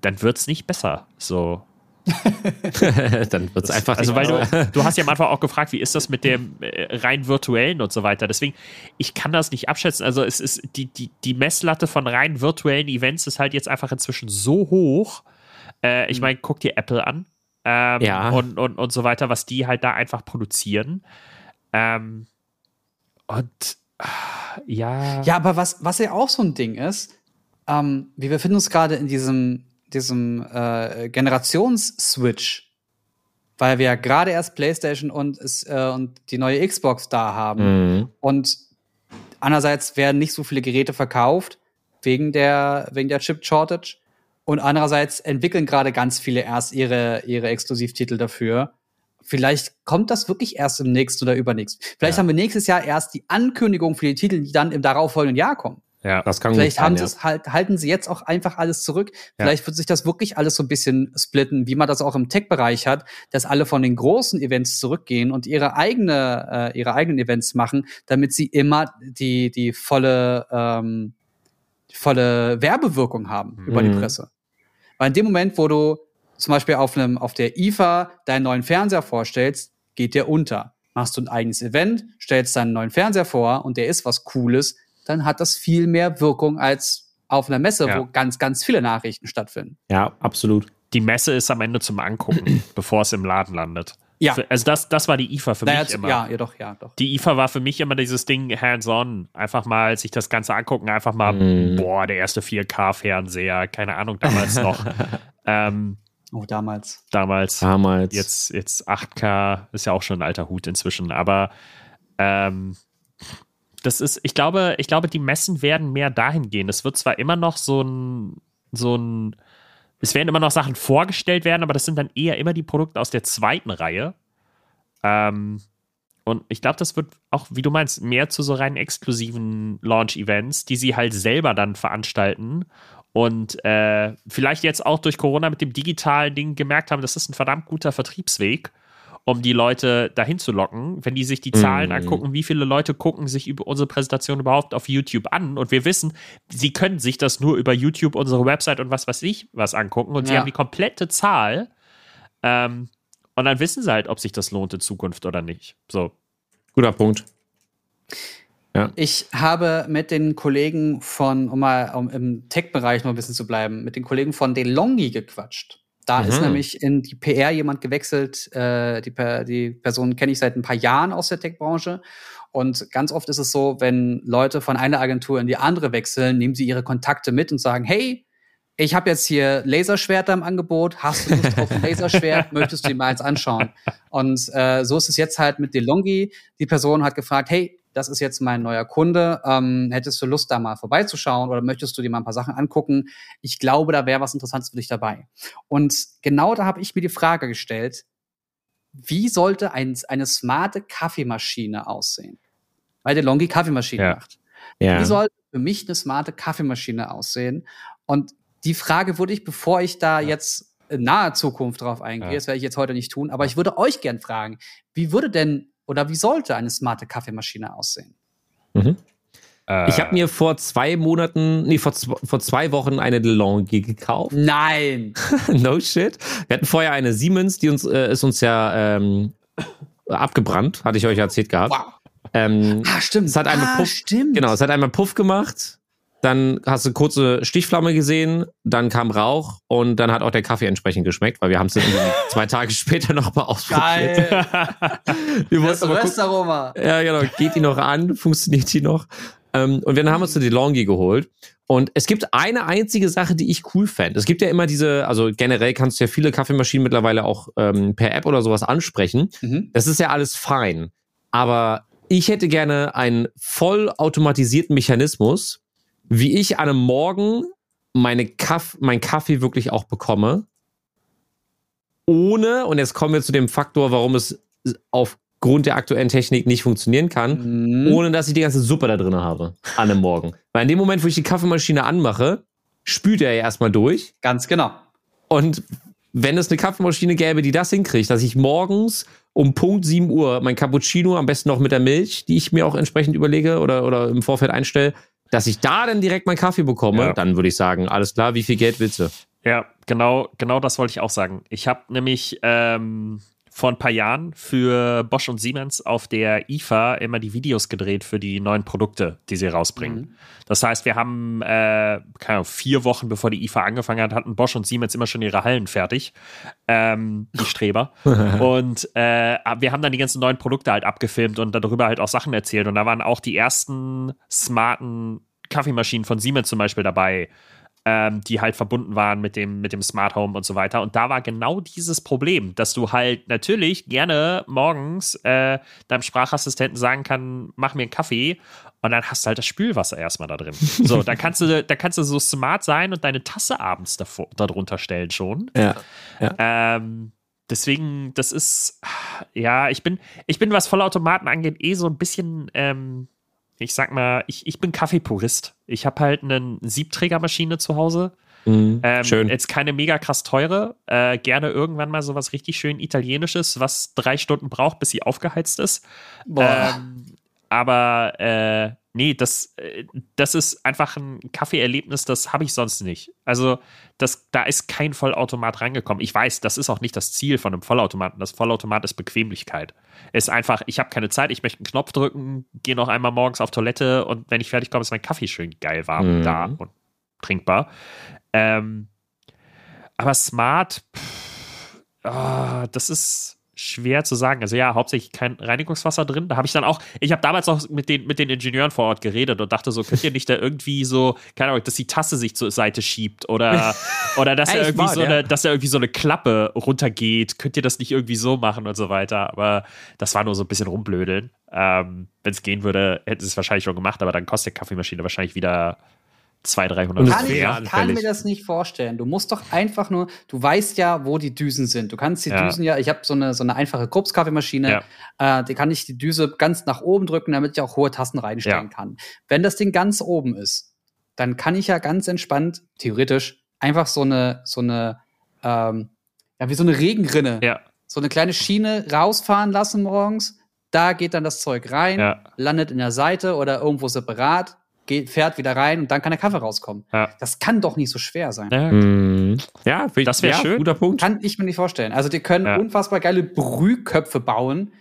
dann wird es nicht besser. So. Dann wird es einfach Also, nicht weil du, du hast ja am Anfang auch gefragt, wie ist das mit dem äh, rein virtuellen und so weiter. Deswegen, ich kann das nicht abschätzen. Also, es ist die, die, die Messlatte von rein virtuellen Events ist halt jetzt einfach inzwischen so hoch. Äh, ich meine, guck dir Apple an. Ähm, Ja. und, und, und so weiter, was die halt da einfach produzieren. Ähm, und ah, ja. Ja, aber was, was ja auch so ein Ding ist, ähm, wir befinden uns gerade in diesem, diesem äh, Generations-Switch, weil wir ja gerade erst PlayStation und, äh, und die neue Xbox da haben. Mhm. Und einerseits werden nicht so viele Geräte verkauft wegen der, wegen der Chip-Shortage. Und andererseits entwickeln gerade ganz viele erst ihre, ihre Exklusivtitel dafür. Vielleicht kommt das wirklich erst im nächsten oder übernächsten. Vielleicht Ja. haben wir nächstes Jahr erst die Ankündigung für die Titel, die dann im darauffolgenden Jahr kommen. Ja. Das kann Vielleicht gut haben sein, sie es halt, halten sie jetzt auch einfach alles zurück. Ja. Vielleicht wird sich das wirklich alles so ein bisschen splitten, wie man das auch im Tech-Bereich hat, dass alle von den großen Events zurückgehen und ihre eigene, äh, ihre eigenen Events machen, damit sie immer die, die volle, ähm, volle Werbewirkung haben über die Mhm. Presse. Weil in dem Moment, wo du zum Beispiel auf einem, auf der IFA deinen neuen Fernseher vorstellst, geht der unter. Machst du ein eigenes Event, stellst deinen neuen Fernseher vor und der ist was Cooles, dann hat das viel mehr Wirkung als auf einer Messe, Ja. wo ganz, ganz viele Nachrichten stattfinden. Ja, absolut. Die Messe ist am Ende zum Angucken, bevor es im Laden landet. Ja. Für, also, das, das war die IFA für Naja, mich immer. ja, ja, doch, ja, doch. Die IFA war für mich immer dieses Ding hands-on. Einfach mal sich das Ganze angucken, einfach mal, Mhm. boah, der erste 4K-Fernseher, keine Ahnung, damals noch. ähm, Oh, damals. damals, Damals. jetzt, jetzt 8K, ist ja auch schon ein alter Hut inzwischen, aber ähm, das ist, ich glaube, ich glaube, die Messen werden mehr dahin gehen. Es wird zwar immer noch so ein, so ein, es werden immer noch Sachen vorgestellt werden, aber das sind dann eher immer die Produkte aus der zweiten Reihe. Ähm, und ich glaube, das wird auch, wie du meinst, mehr zu so rein exklusiven Launch-Events, die sie halt selber dann veranstalten und äh, vielleicht jetzt auch durch Corona mit dem digitalen Ding gemerkt haben, das ist ein verdammt guter Vertriebsweg, um die Leute dahin zu locken. Wenn die sich die Zahlen Mhm. angucken, wie viele Leute gucken sich über unsere Präsentation überhaupt auf YouTube an und wir wissen, sie können sich das nur über YouTube, unsere Website und was weiß ich was angucken und sie Ja. haben die komplette Zahl. Ähm, und dann wissen sie halt, ob sich das lohnt in Zukunft oder nicht. So. Guter Punkt. Ja. Ich habe mit den Kollegen von, um mal um im Tech-Bereich noch ein bisschen zu bleiben, mit den Kollegen von DeLonghi gequatscht. Da ist Mhm. nämlich in die PR jemand gewechselt. Äh, die, die Person kenne ich seit ein paar Jahren aus der Tech-Branche. Und ganz oft ist es so, wenn Leute von einer Agentur in die andere wechseln, nehmen sie ihre Kontakte mit und sagen, hey, ich habe jetzt hier Laserschwerter im Angebot. Hast du Lust auf ein Laserschwert? Möchtest du dir mal eins anschauen? Und äh, so ist es jetzt halt mit DeLonghi. Die Person hat gefragt, hey, das ist jetzt mein neuer Kunde. Ähm, hättest du Lust, da mal vorbeizuschauen oder möchtest du dir mal ein paar Sachen angucken? Ich glaube, da wäre was Interessantes für dich dabei. Und genau da habe ich mir die Frage gestellt, wie sollte ein, eine smarte Kaffeemaschine aussehen? Weil DeLonghi Kaffeemaschine Ja. macht. Ja. Wie soll für mich eine smarte Kaffeemaschine aussehen? Und die Frage würde ich, bevor ich da jetzt in naher Zukunft drauf eingehe, Ja. das werde ich jetzt heute nicht tun, aber ich würde euch gern fragen, wie würde denn oder wie sollte eine smarte Kaffeemaschine aussehen? Mhm. Äh, Ich habe mir vor zwei Monaten, nee, vor, vor zwei Wochen eine DeLonghi gekauft. Nein! no shit. Wir hatten vorher eine Siemens, die uns äh, ist uns ja ähm, abgebrannt, hatte ich euch erzählt gehabt. Wow. Ähm, Ah, stimmt. Es hat einmal ah, Puff- stimmt. genau, es hat einmal Puff gemacht, dann hast du kurze Stichflamme gesehen, dann kam Rauch und dann hat auch der Kaffee entsprechend geschmeckt, weil wir haben es dann zwei Tage später noch mal ausprobiert. Geil. Wir Das Röstaroma. ja, genau. Geht die noch an? Funktioniert die noch? Ähm, und dann haben wir uns die DeLonghi geholt. Und es gibt eine einzige Sache, die ich cool fände. Es gibt ja immer diese, also generell kannst du ja viele Kaffeemaschinen mittlerweile auch ähm, per App oder sowas ansprechen. Mhm. Das ist ja alles fein. Aber ich hätte gerne einen vollautomatisierten Mechanismus, wie ich an einem Morgen meine Kaff mein Kaffee wirklich auch bekomme. Ohne, und jetzt kommen wir zu dem Faktor, warum es aufgrund der aktuellen Technik nicht funktionieren kann, Mhm. ohne dass ich die ganze Suppe da drin habe an einem Morgen. Weil in dem Moment, wo ich die Kaffeemaschine anmache, spült er ja erstmal durch. Ganz genau. Und wenn es eine Kaffeemaschine gäbe, die das hinkriegt, dass ich morgens um Punkt 7 Uhr mein Cappuccino, am besten noch mit der Milch, die ich mir auch entsprechend überlege oder, oder im Vorfeld einstelle, dass ich da dann direkt meinen Kaffee bekomme, Ja. dann würde ich sagen, alles klar, wie viel Geld willst du? Ja, genau, genau das wollte ich auch sagen. Ich habe nämlich ähm, vor ein paar Jahren für Bosch und Siemens auf der IFA immer die Videos gedreht für die neuen Produkte, die sie rausbringen. Das heißt, wir haben äh, keine Ahnung, vier Wochen bevor die IFA angefangen hat, hatten Bosch und Siemens immer schon ihre Hallen fertig. Ähm, die Streber. und äh, wir haben dann die ganzen neuen Produkte halt abgefilmt und darüber halt auch Sachen erzählt. Und da waren auch die ersten smarten Kaffeemaschinen von Siemens zum Beispiel dabei ähm, die halt verbunden waren mit dem, mit dem Smart Home und so weiter. Und da war genau dieses Problem, dass du halt natürlich gerne morgens äh, deinem Sprachassistenten sagen kann, mach mir einen Kaffee und dann hast du halt das Spülwasser erstmal da drin. So, da kannst du, da kannst du so smart sein und deine Tasse abends davor, darunter stellen schon. Ja. Ähm, deswegen, das ist, ja, ich bin, ich bin, was Vollautomaten angeht, eh so ein bisschen, ähm, ich sag mal, ich, ich bin Kaffeepurist. Ich habe halt eine Siebträgermaschine zu Hause. Mhm. Ähm, Schön. Jetzt keine mega krass teure. Äh, gerne irgendwann mal sowas richtig schön Italienisches, was drei Stunden braucht, bis sie aufgeheizt ist. Boah. Ähm, aber äh, nee, das, äh, das ist einfach ein Kaffeeerlebnis, das habe ich sonst nicht. Also, das, da ist kein Vollautomat rangekommen. Ich weiß, das ist auch nicht das Ziel von einem Vollautomaten. Das Vollautomat ist Bequemlichkeit. Ist einfach, ich habe keine Zeit, ich möchte einen Knopf drücken, gehe noch einmal morgens auf Toilette und wenn ich fertig komme, ist mein Kaffee schön geil warm Mhm. da und trinkbar. Ähm, aber smart, pff, ah, das ist schwer zu sagen. Also ja, hauptsächlich kein Reinigungswasser drin. Da habe ich dann auch, ich habe damals auch mit den, mit den Ingenieuren vor Ort geredet und dachte so, könnt ihr nicht da irgendwie so, keine Ahnung, dass die Tasse sich zur Seite schiebt oder, oder dass, da irgendwie wahr, so ja. eine, dass da irgendwie so eine Klappe runtergeht. Könnt ihr das nicht irgendwie so machen und so weiter? Aber das war nur so ein bisschen rumblödeln. Ähm, Wenn es gehen würde, hätten sie es wahrscheinlich schon gemacht, aber dann kostet die Kaffeemaschine wahrscheinlich wieder 200, 300 Und Kann ich, kann mir das nicht vorstellen. Du musst doch einfach nur, du weißt ja, wo die Düsen sind. Du kannst die Ja. Düsen ja, ich habe so eine, so eine einfache Krups-Kaffeemaschine, Ja. äh, die kann ich die Düse ganz nach oben drücken, damit ich auch hohe Tassen reinstellen Ja. kann. Wenn das Ding ganz oben ist, dann kann ich ja ganz entspannt, theoretisch, einfach so eine, so eine, ähm, ja, wie so eine Regenrinne, Ja, so eine kleine Schiene rausfahren lassen morgens. Da geht dann das Zeug rein, ja, landet in der Seite oder irgendwo separat, geht, fährt wieder rein und dann kann der Kaffee rauskommen. ja. Das kann doch nicht so schwer sein. ja. Mhm. Ja, Das wär ja, schön. Guter Punkt. Kann ich mir nicht vorstellen. Also die können Ja. unfassbar geile Brühköpfe bauen,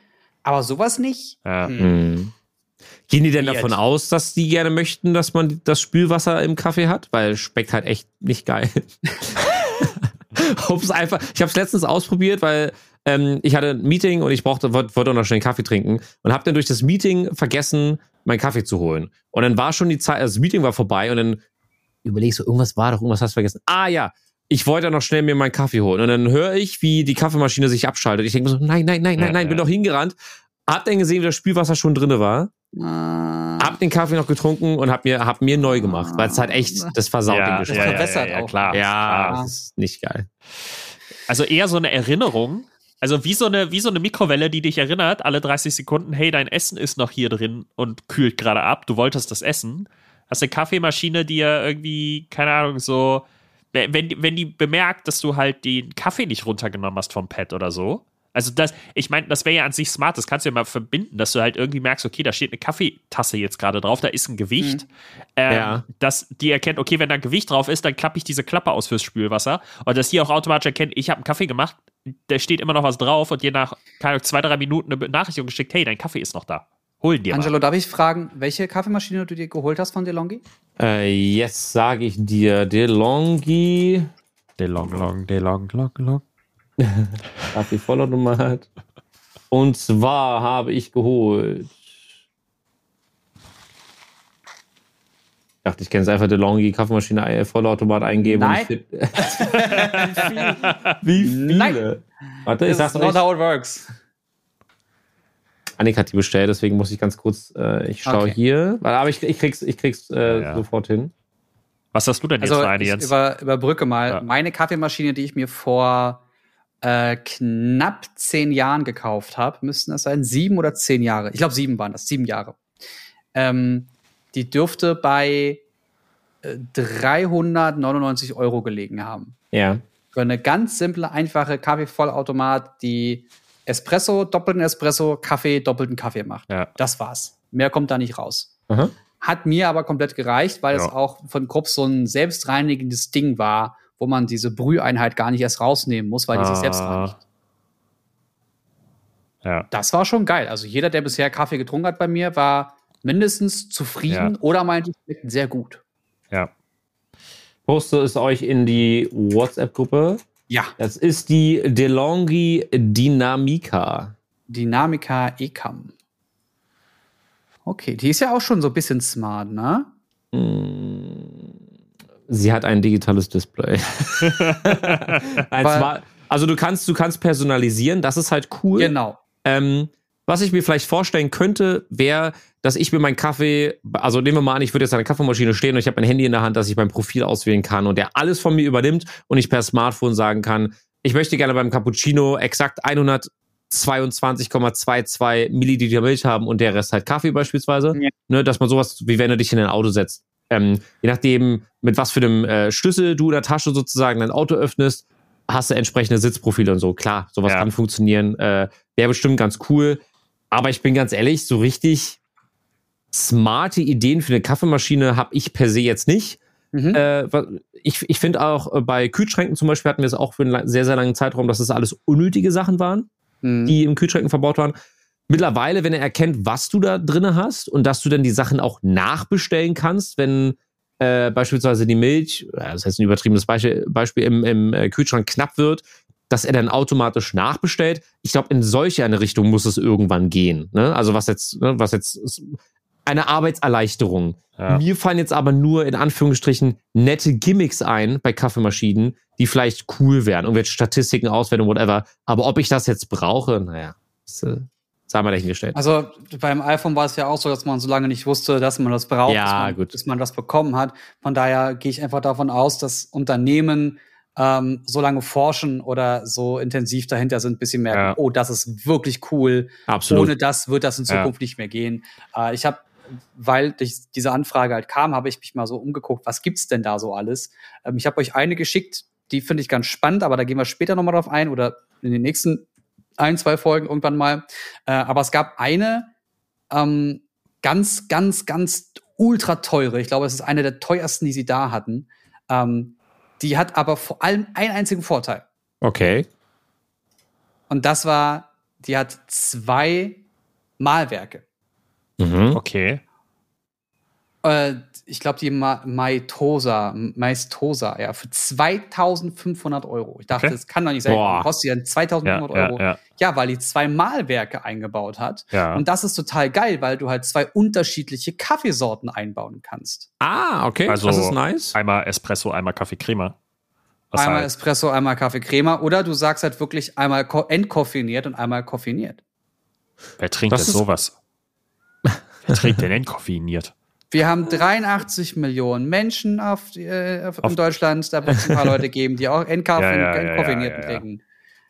aber sowas nicht. ja. Hm. Mhm. Gehen die denn Weird. davon aus, dass die gerne möchten, dass man das Spülwasser im Kaffee hat? Weil es schmeckt halt echt nicht geil. Ob's einfach, ich habe es letztens ausprobiert, weil ähm, ich hatte ein Meeting und ich brauchte, wollte, wollte auch noch schnell einen Kaffee trinken und habe dann durch das Meeting vergessen, meinen Kaffee zu holen. Und dann war schon die Zeit, also das Meeting war vorbei und dann überleg ich so, irgendwas war doch, irgendwas hast du vergessen. Ah ja, ich wollte noch schnell mir meinen Kaffee holen. Und dann höre ich, wie die Kaffeemaschine sich abschaltet. Ich denke mir so, nein, nein, nein, nein, Ja, nein, bin ja. doch hingerannt. Hab dann gesehen, wie das Spülwasser schon drinne war. Ah, Hab den Kaffee noch getrunken und hab mir, hab mir neu gemacht, weil es halt echt, das versaut den Geschmack. verbessert ja, auch. klar. Ja, klar. das ist nicht geil. Also eher so eine Erinnerung. Also wie so eine, wie so eine Mikrowelle, die dich erinnert, alle 30 Sekunden, hey, dein Essen ist noch hier drin und kühlt gerade ab, du wolltest das essen. Hast eine Kaffeemaschine, die ja irgendwie, keine Ahnung, so, wenn, wenn die bemerkt, dass du halt den Kaffee nicht runtergenommen hast vom Pad oder so. Also das, ich meine, das wäre ja an sich smart, das kannst du ja mal verbinden, dass du halt irgendwie merkst, okay, da steht eine Kaffeetasse jetzt gerade drauf, da ist ein Gewicht. Ähm, Ja. Dass die erkennt, okay, wenn da ein Gewicht drauf ist, dann klappe ich diese Klappe aus fürs Spülwasser. Und dass die auch automatisch erkennt, ich habe einen Kaffee gemacht, da steht immer noch was drauf und dir nach keine zwei, drei Minuten eine Benachrichtigung geschickt, hey, dein Kaffee ist noch da. Hol dir mal. Angelo, darf ich fragen, welche Kaffeemaschine du dir geholt hast von DeLonghi? Äh, jetzt sage ich dir, DeLonghi, De long, long, de long, long, long. Kaffee Vollautomat. Und zwar habe ich geholt. Ich dachte, ich kenne es einfach DeLonghi, Kaffeemaschine, Vollautomat eingeben. Nein. Find- Wie viele? Nein. Warte, ich sag's not how it works. Annik hat die bestellt, deswegen muss ich ganz kurz, äh, ich schaue Okay. hier. Weil- Aber ich, ich krieg's, ich krieg's äh, Ja, ja. sofort hin. Was hast du denn jetzt Also für eine ich jetzt? über, überbrücke mal. Ja. Meine Kaffeemaschine, die ich mir vor äh, knapp zehn Jahren gekauft habe, müssten das sein, sieben oder zehn Jahre. Ich glaube, sieben waren das, sieben Jahre. Ähm, die dürfte bei äh, 399 Euro gelegen haben. Ja. Für eine ganz simple, einfache Kaffeevollautomat, die Espresso, doppelten Espresso, Kaffee, doppelten Kaffee macht. Ja. Das war's. Mehr kommt da nicht raus. Aha. Hat mir aber komplett gereicht, weil es Ja. auch von Krupp so ein selbstreinigendes Ding war, wo man diese Brüheinheit gar nicht erst rausnehmen muss, weil die sich selbst Ah. reinigt. Ja. Das war schon geil. Also jeder, der bisher Kaffee getrunken hat bei mir, war mindestens zufrieden Ja. oder meinte, es schmeckt sehr gut. Ja. Poste es euch in die WhatsApp-Gruppe. Ja, Das ist die DeLonghi Dynamica. Dynamica Ecam. Okay, die ist ja auch schon so ein bisschen smart, ne? Sie hat ein digitales Display. Nein, also du kannst, du kannst personalisieren, das ist halt cool. Genau. Ähm, was ich mir vielleicht vorstellen könnte, wäre, dass ich mir meinen Kaffee, also nehmen wir mal an, ich würde jetzt an der Kaffeemaschine stehen und ich habe mein Handy in der Hand, dass ich mein Profil auswählen kann und der alles von mir übernimmt und ich per Smartphone sagen kann, ich möchte gerne beim Cappuccino exakt 122,22 Milliliter Milch haben und der Rest halt Kaffee beispielsweise. Ja. Ne, dass man sowas, wie wenn du dich in ein Auto setzt. Ähm, je nachdem, mit was für einem äh, Schlüssel du in der Tasche sozusagen dein Auto öffnest, hast du entsprechende Sitzprofile und so. Klar, sowas Ja. kann funktionieren. Äh, Wäre bestimmt ganz cool. Aber ich bin ganz ehrlich, so richtig smarte Ideen für eine Kaffeemaschine habe ich per se jetzt nicht. Mhm. Äh, ich ich finde auch äh, bei Kühlschränken zum Beispiel hatten wir es auch für einen sehr, sehr langen Zeitraum, dass es alles unnötige Sachen waren, Mhm. die im Kühlschränken verbaut waren. Mittlerweile, wenn er erkennt, was du da drinne hast und dass du dann die Sachen auch nachbestellen kannst, wenn äh, beispielsweise die Milch, das heißt ein übertriebenes Beispiel, Beispiel im, im äh, Kühlschrank knapp wird, dass er dann automatisch nachbestellt. Ich glaube, in solche eine Richtung muss es irgendwann gehen. Ne? Also was jetzt, ne, was jetzt ist eine Arbeitserleichterung. Ja. Mir fallen jetzt aber nur in Anführungsstrichen nette Gimmicks ein bei Kaffeemaschinen, die vielleicht cool wären, irgendwelche Statistiken, Auswertung, whatever. Aber ob ich das jetzt brauche, naja, das, äh, sei mal dahingestellt. Also beim iPhone war es ja auch so, dass man so lange nicht wusste, dass man das braucht, Ja, bis, man, gut. bis man das bekommen hat. Von daher gehe ich einfach davon aus, dass Unternehmen ähm, so lange forschen oder so intensiv dahinter sind, bis sie merken, Ja. oh, das ist wirklich cool. Absolut. Ohne das wird das in Ja. Zukunft nicht mehr gehen. Äh, ich habe, weil durch diese Anfrage halt kam, habe ich mich mal so umgeguckt, was gibt's denn da so alles? Ähm, ich habe euch eine geschickt, die finde ich ganz spannend, aber da gehen wir später nochmal drauf ein oder in den nächsten ein, zwei Folgen irgendwann mal. Äh, aber es gab eine ähm, ganz, ganz, ganz ultra teure. Ich glaube, es ist eine der teuersten, die sie da hatten. Ähm, die hat aber vor allem einen einzigen Vorteil. Okay. Und das war, die hat zwei Malwerke. Mhm. Okay. Äh, ich glaube, die Ma Maitosa, Maistosa, ja, für 2500 Euro. Ich dachte, Okay. das kann doch nicht sein. Boah. Kostet ja Ja, 2500 ja, Euro. ja. Ja, weil die zwei Malwerke eingebaut hat. Ja. Und das ist total geil, weil du halt zwei unterschiedliche Kaffeesorten einbauen kannst. Ah, okay. Also- das ist nice. Einmal Espresso, einmal Kaffee Crema. Was einmal halt, Espresso, einmal Kaffee Crema. Oder du sagst halt wirklich einmal ko- entkoffiniert und einmal koffiniert. wer trinkt das denn sowas? wer trinkt denn entkoffiniert? Wir haben 83 Millionen Menschen auf, äh, auf, Auf- in Deutschland. Da wird es ein paar Leute geben, die auch entkoffin Ja, ja, ja, trinken.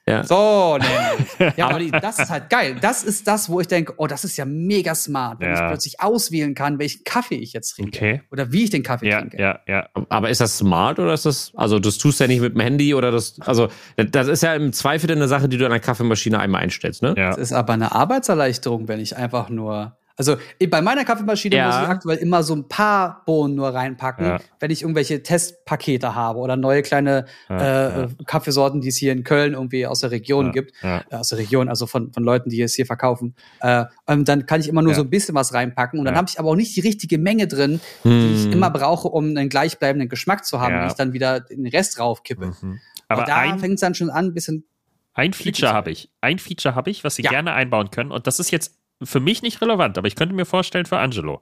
Ja. So, nämlich. Ja, aber die, das ist halt geil. Das ist das, wo ich denke, oh, das ist ja mega smart, wenn Ja. ich plötzlich auswählen kann, welchen Kaffee ich jetzt trinke. Okay. Oder wie ich den Kaffee Ja, trinke. ja, ja. Aber ist das smart oder ist das, also das tust du ja nicht mit dem Handy oder das, also das ist ja im Zweifel eine Sache, die du an der Kaffeemaschine einmal einstellst, ne? ja. Es ist aber eine Arbeitserleichterung, wenn ich einfach nur. Also bei meiner Kaffeemaschine Ja. muss ich aktuell immer so ein paar Bohnen nur reinpacken, Ja. wenn ich irgendwelche Testpakete habe oder neue kleine Ja, äh, ja. Kaffeesorten, die es hier in Köln irgendwie aus der Region gibt. Äh, Aus der Region, also von, von Leuten, die es hier verkaufen. Äh, und dann kann ich immer nur so ein bisschen was reinpacken. Und dann habe ich aber auch nicht die richtige Menge drin, die ich Hm. immer brauche, um einen gleichbleibenden Geschmack zu haben, wenn ich dann wieder den Rest raufkippe. Mhm. Aber Aber da fängt es dann schon an, ein bisschen. ein Feature habe ich. Ein Feature habe ich, was sie Ja. gerne einbauen können. Und das ist jetzt für mich nicht relevant, aber ich könnte mir vorstellen für Angelo.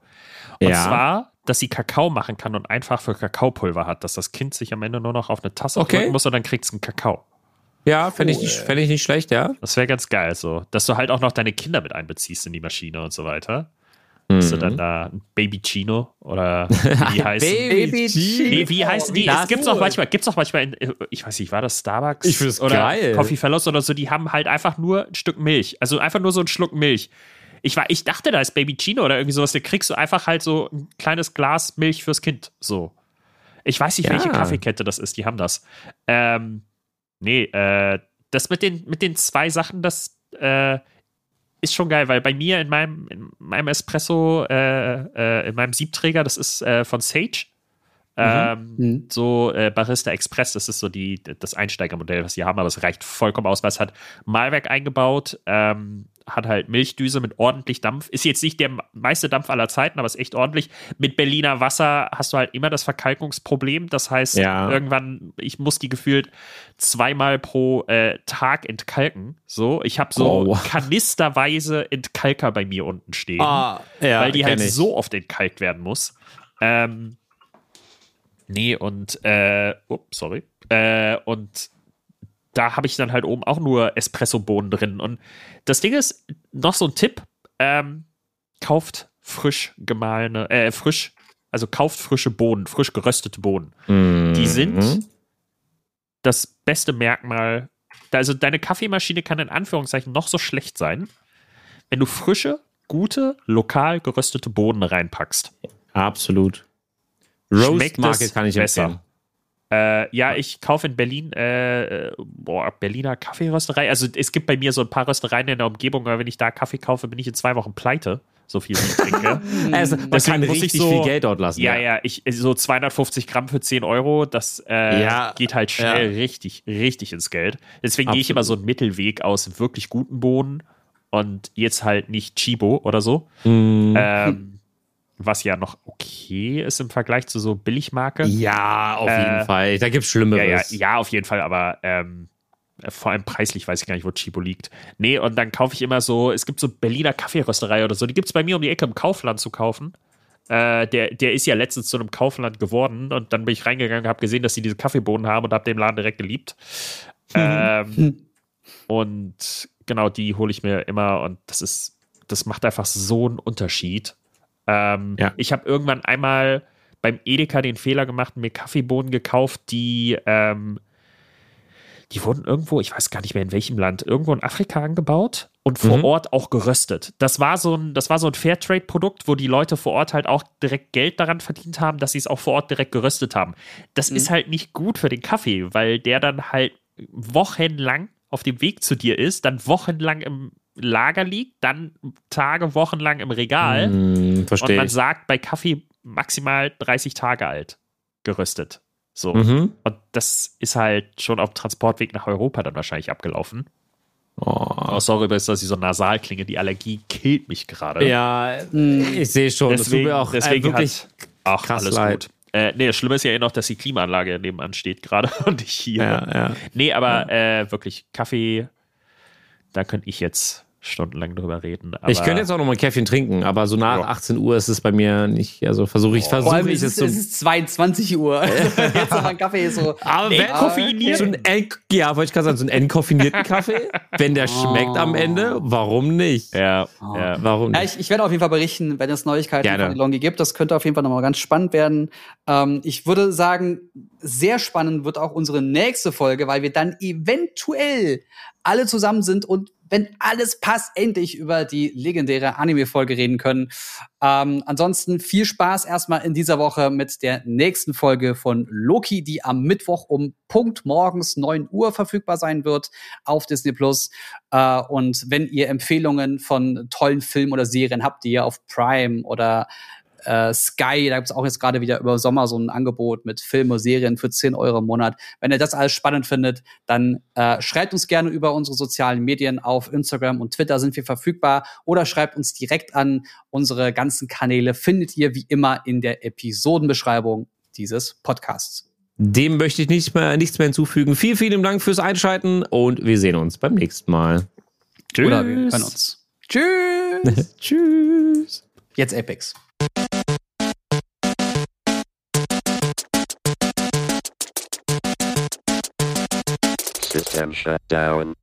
Und Ja. zwar, dass sie Kakao machen kann und einfach für Kakaopulver hat, dass das Kind sich am Ende nur noch auf eine Tasse Okay. drücken muss und dann kriegt es einen Kakao. Ja, fände ich, nicht- fänd ich nicht schlecht, ja. Das wäre ganz geil, so. Dass du halt auch noch deine Kinder mit einbeziehst in die Maschine und so weiter. Dass du Mhm. dann da ein Baby Chino oder wie heißen. Baby Nee, wie heißen die? Das Es gibt's auch manchmal, gibt's auch manchmal in, ich weiß nicht, war das Starbucks? Ich find's oder geil. Coffee Fellows oder so, die haben halt einfach nur ein Stück Milch. Also einfach nur so ein Schluck Milch. Ich, war, ich dachte, da ist Baby Chino oder irgendwie sowas. Da kriegst du einfach halt so ein kleines Glas Milch fürs Kind. So. Ich weiß nicht, Ja. welche Kaffeekette das ist, die haben das. Ähm, nee, äh, das mit den, mit den zwei Sachen, das äh, ist schon geil, weil bei mir in meinem, in meinem Espresso, äh, äh, in meinem Siebträger, das ist äh, von Sage. Ähm, Mhm. So äh, Barista Express, das ist so die, das Einsteigermodell, was sie haben, aber es reicht vollkommen aus, weil es hat Malwerk eingebaut, ähm, hat halt Milchdüse mit ordentlich Dampf. Ist jetzt nicht der meiste Dampf aller Zeiten, aber ist echt ordentlich. Mit Berliner Wasser hast du halt immer das Verkalkungsproblem. Das heißt, Ja. irgendwann, ich muss die gefühlt zweimal pro äh, Tag entkalken. So, ich habe so Oh. kanisterweise Entkalker bei mir unten stehen Ah, ja, weil die halt ich. so oft entkalkt werden muss. Ähm, nee, und, äh, oh, sorry. Äh, und da habe ich dann halt oben auch nur Espresso-Bohnen drin. Und das Ding ist, noch so ein Tipp, ähm, kauft frisch gemahlene, äh, frisch, also kauft frische Bohnen, frisch geröstete Bohnen. Mhm. Die sind das beste Merkmal. Also deine Kaffeemaschine kann in Anführungszeichen noch so schlecht sein, wenn du frische, gute, lokal geröstete Bohnen reinpackst. Absolut. Schmeckt Roast Market es kann ich besser. empfehlen. Äh, ja, ich kaufe in Berlin, äh, äh, boah, Berliner Kaffeerösterei. Also es gibt bei mir so ein paar Röstereien in der Umgebung, aber wenn ich da Kaffee kaufe, bin ich in zwei Wochen pleite, so viel wie ich trinke. Also, man Deswegen kann muss ich richtig so- viel Geld dort lassen. ja, ja, ich, so 250 Gramm für 10 Euro, das äh, Ja, geht halt schnell ja. richtig, richtig ins Geld. Deswegen gehe ich immer so einen Mittelweg aus wirklich guten Bohnen und jetzt halt nicht Chibo oder so. Mhm. Ähm, was ja noch okay ist im Vergleich zu so Billigmarke. ja, auf Äh, jeden Fall. Da gibt's Ja, ja, Schlimmeres. ja, auf jeden Fall, aber ähm, vor allem preislich weiß ich gar nicht, wo Chibo liegt. Nee, und dann kaufe ich immer so, es gibt so Berliner Kaffeerösterei oder so, die gibt es bei mir um die Ecke im Kaufland zu kaufen. Äh, der, der ist ja letztens zu einem Kaufland geworden und dann bin ich reingegangen, habe gesehen, dass sie diese Kaffeebohnen haben und habe den Laden direkt geliebt. ähm, und genau, die hole ich mir immer und das ist, das macht einfach so einen Unterschied. Ähm, Ja. Ich habe irgendwann einmal beim Edeka den Fehler gemacht, mir Kaffeebohnen gekauft, die, ähm, die wurden irgendwo, ich weiß gar nicht mehr in welchem Land, irgendwo in Afrika angebaut und vor Mhm. Ort auch geröstet. Das war so ein, das war so ein Fairtrade-Produkt, wo die Leute vor Ort halt auch direkt Geld daran verdient haben, dass sie es auch vor Ort direkt geröstet haben. Das ist halt nicht gut für den Kaffee, weil der dann halt wochenlang auf dem Weg zu dir ist, dann wochenlang im Lager liegt, dann Tage, wochenlang im Regal. Mhm, Und man ich. sagt bei Kaffee maximal 30 Tage alt geröstet. So. Mhm. Und das ist halt schon auf dem Transportweg nach Europa dann wahrscheinlich abgelaufen. Oh, sorry, übrigens, dass ich so nasal klinge. Die Allergie killt mich gerade. Ja, ich sehe schon. das tut Deswegen, mir auch äh, deswegen wirklich hat, ach, krass alles leid. gut. Äh, nee, das Schlimme ist ja eh noch, dass die Klimaanlage nebenan steht gerade und ich hier. Ja, ja. Nee, aber äh, wirklich, Kaffee, da könnte ich jetzt stundenlang drüber reden. Aber Ich könnte jetzt auch noch mal ein Käffchen trinken, aber so nach Ja. 18 Uhr ist es bei mir nicht, also versuche ich, versuche allem ich es so. es ist 22 Uhr. Also jetzt noch mal ein Kaffee ist so. Aber wenn koffeiniert. so ein ja, wollte ich gerade sagen, so einen entkoffinierten Kaffee, wenn der schmeckt am Ende, warum nicht? ja, Oh. ja. Warum Ja, nicht? ich, ich werde auf jeden Fall berichten, wenn es Neuigkeiten Gerne. von Elongi gibt. Das könnte auf jeden Fall nochmal ganz spannend werden. Ähm, ich würde sagen, sehr spannend wird auch unsere nächste Folge, weil wir dann eventuell alle zusammen sind und wenn alles passt, endlich über die legendäre Anime-Folge reden können. Ähm, ansonsten viel Spaß erstmal in dieser Woche mit der nächsten Folge von Loki, die am Mittwoch um Punkt morgens 9 Uhr verfügbar sein wird auf Disney Plus. Äh, und wenn ihr Empfehlungen von tollen Filmen oder Serien habt, die ihr auf Prime oder äh, Sky, da gibt es auch jetzt gerade wieder über Sommer so ein Angebot mit Filmen und Serien für 10 Euro im Monat. Wenn ihr das alles spannend findet, dann äh, schreibt uns gerne über unsere sozialen Medien. Auf Instagram und Twitter sind wir verfügbar oder schreibt uns direkt an. Unsere ganzen Kanäle findet ihr wie immer in der Episodenbeschreibung dieses Podcasts. Dem möchte ich nicht mehr, nichts mehr hinzufügen. Vielen, vielen Dank fürs Einschalten und wir sehen uns beim nächsten Mal. Oder wir hören uns. Tschüss. Tschüss. Jetzt Apex. System shut down.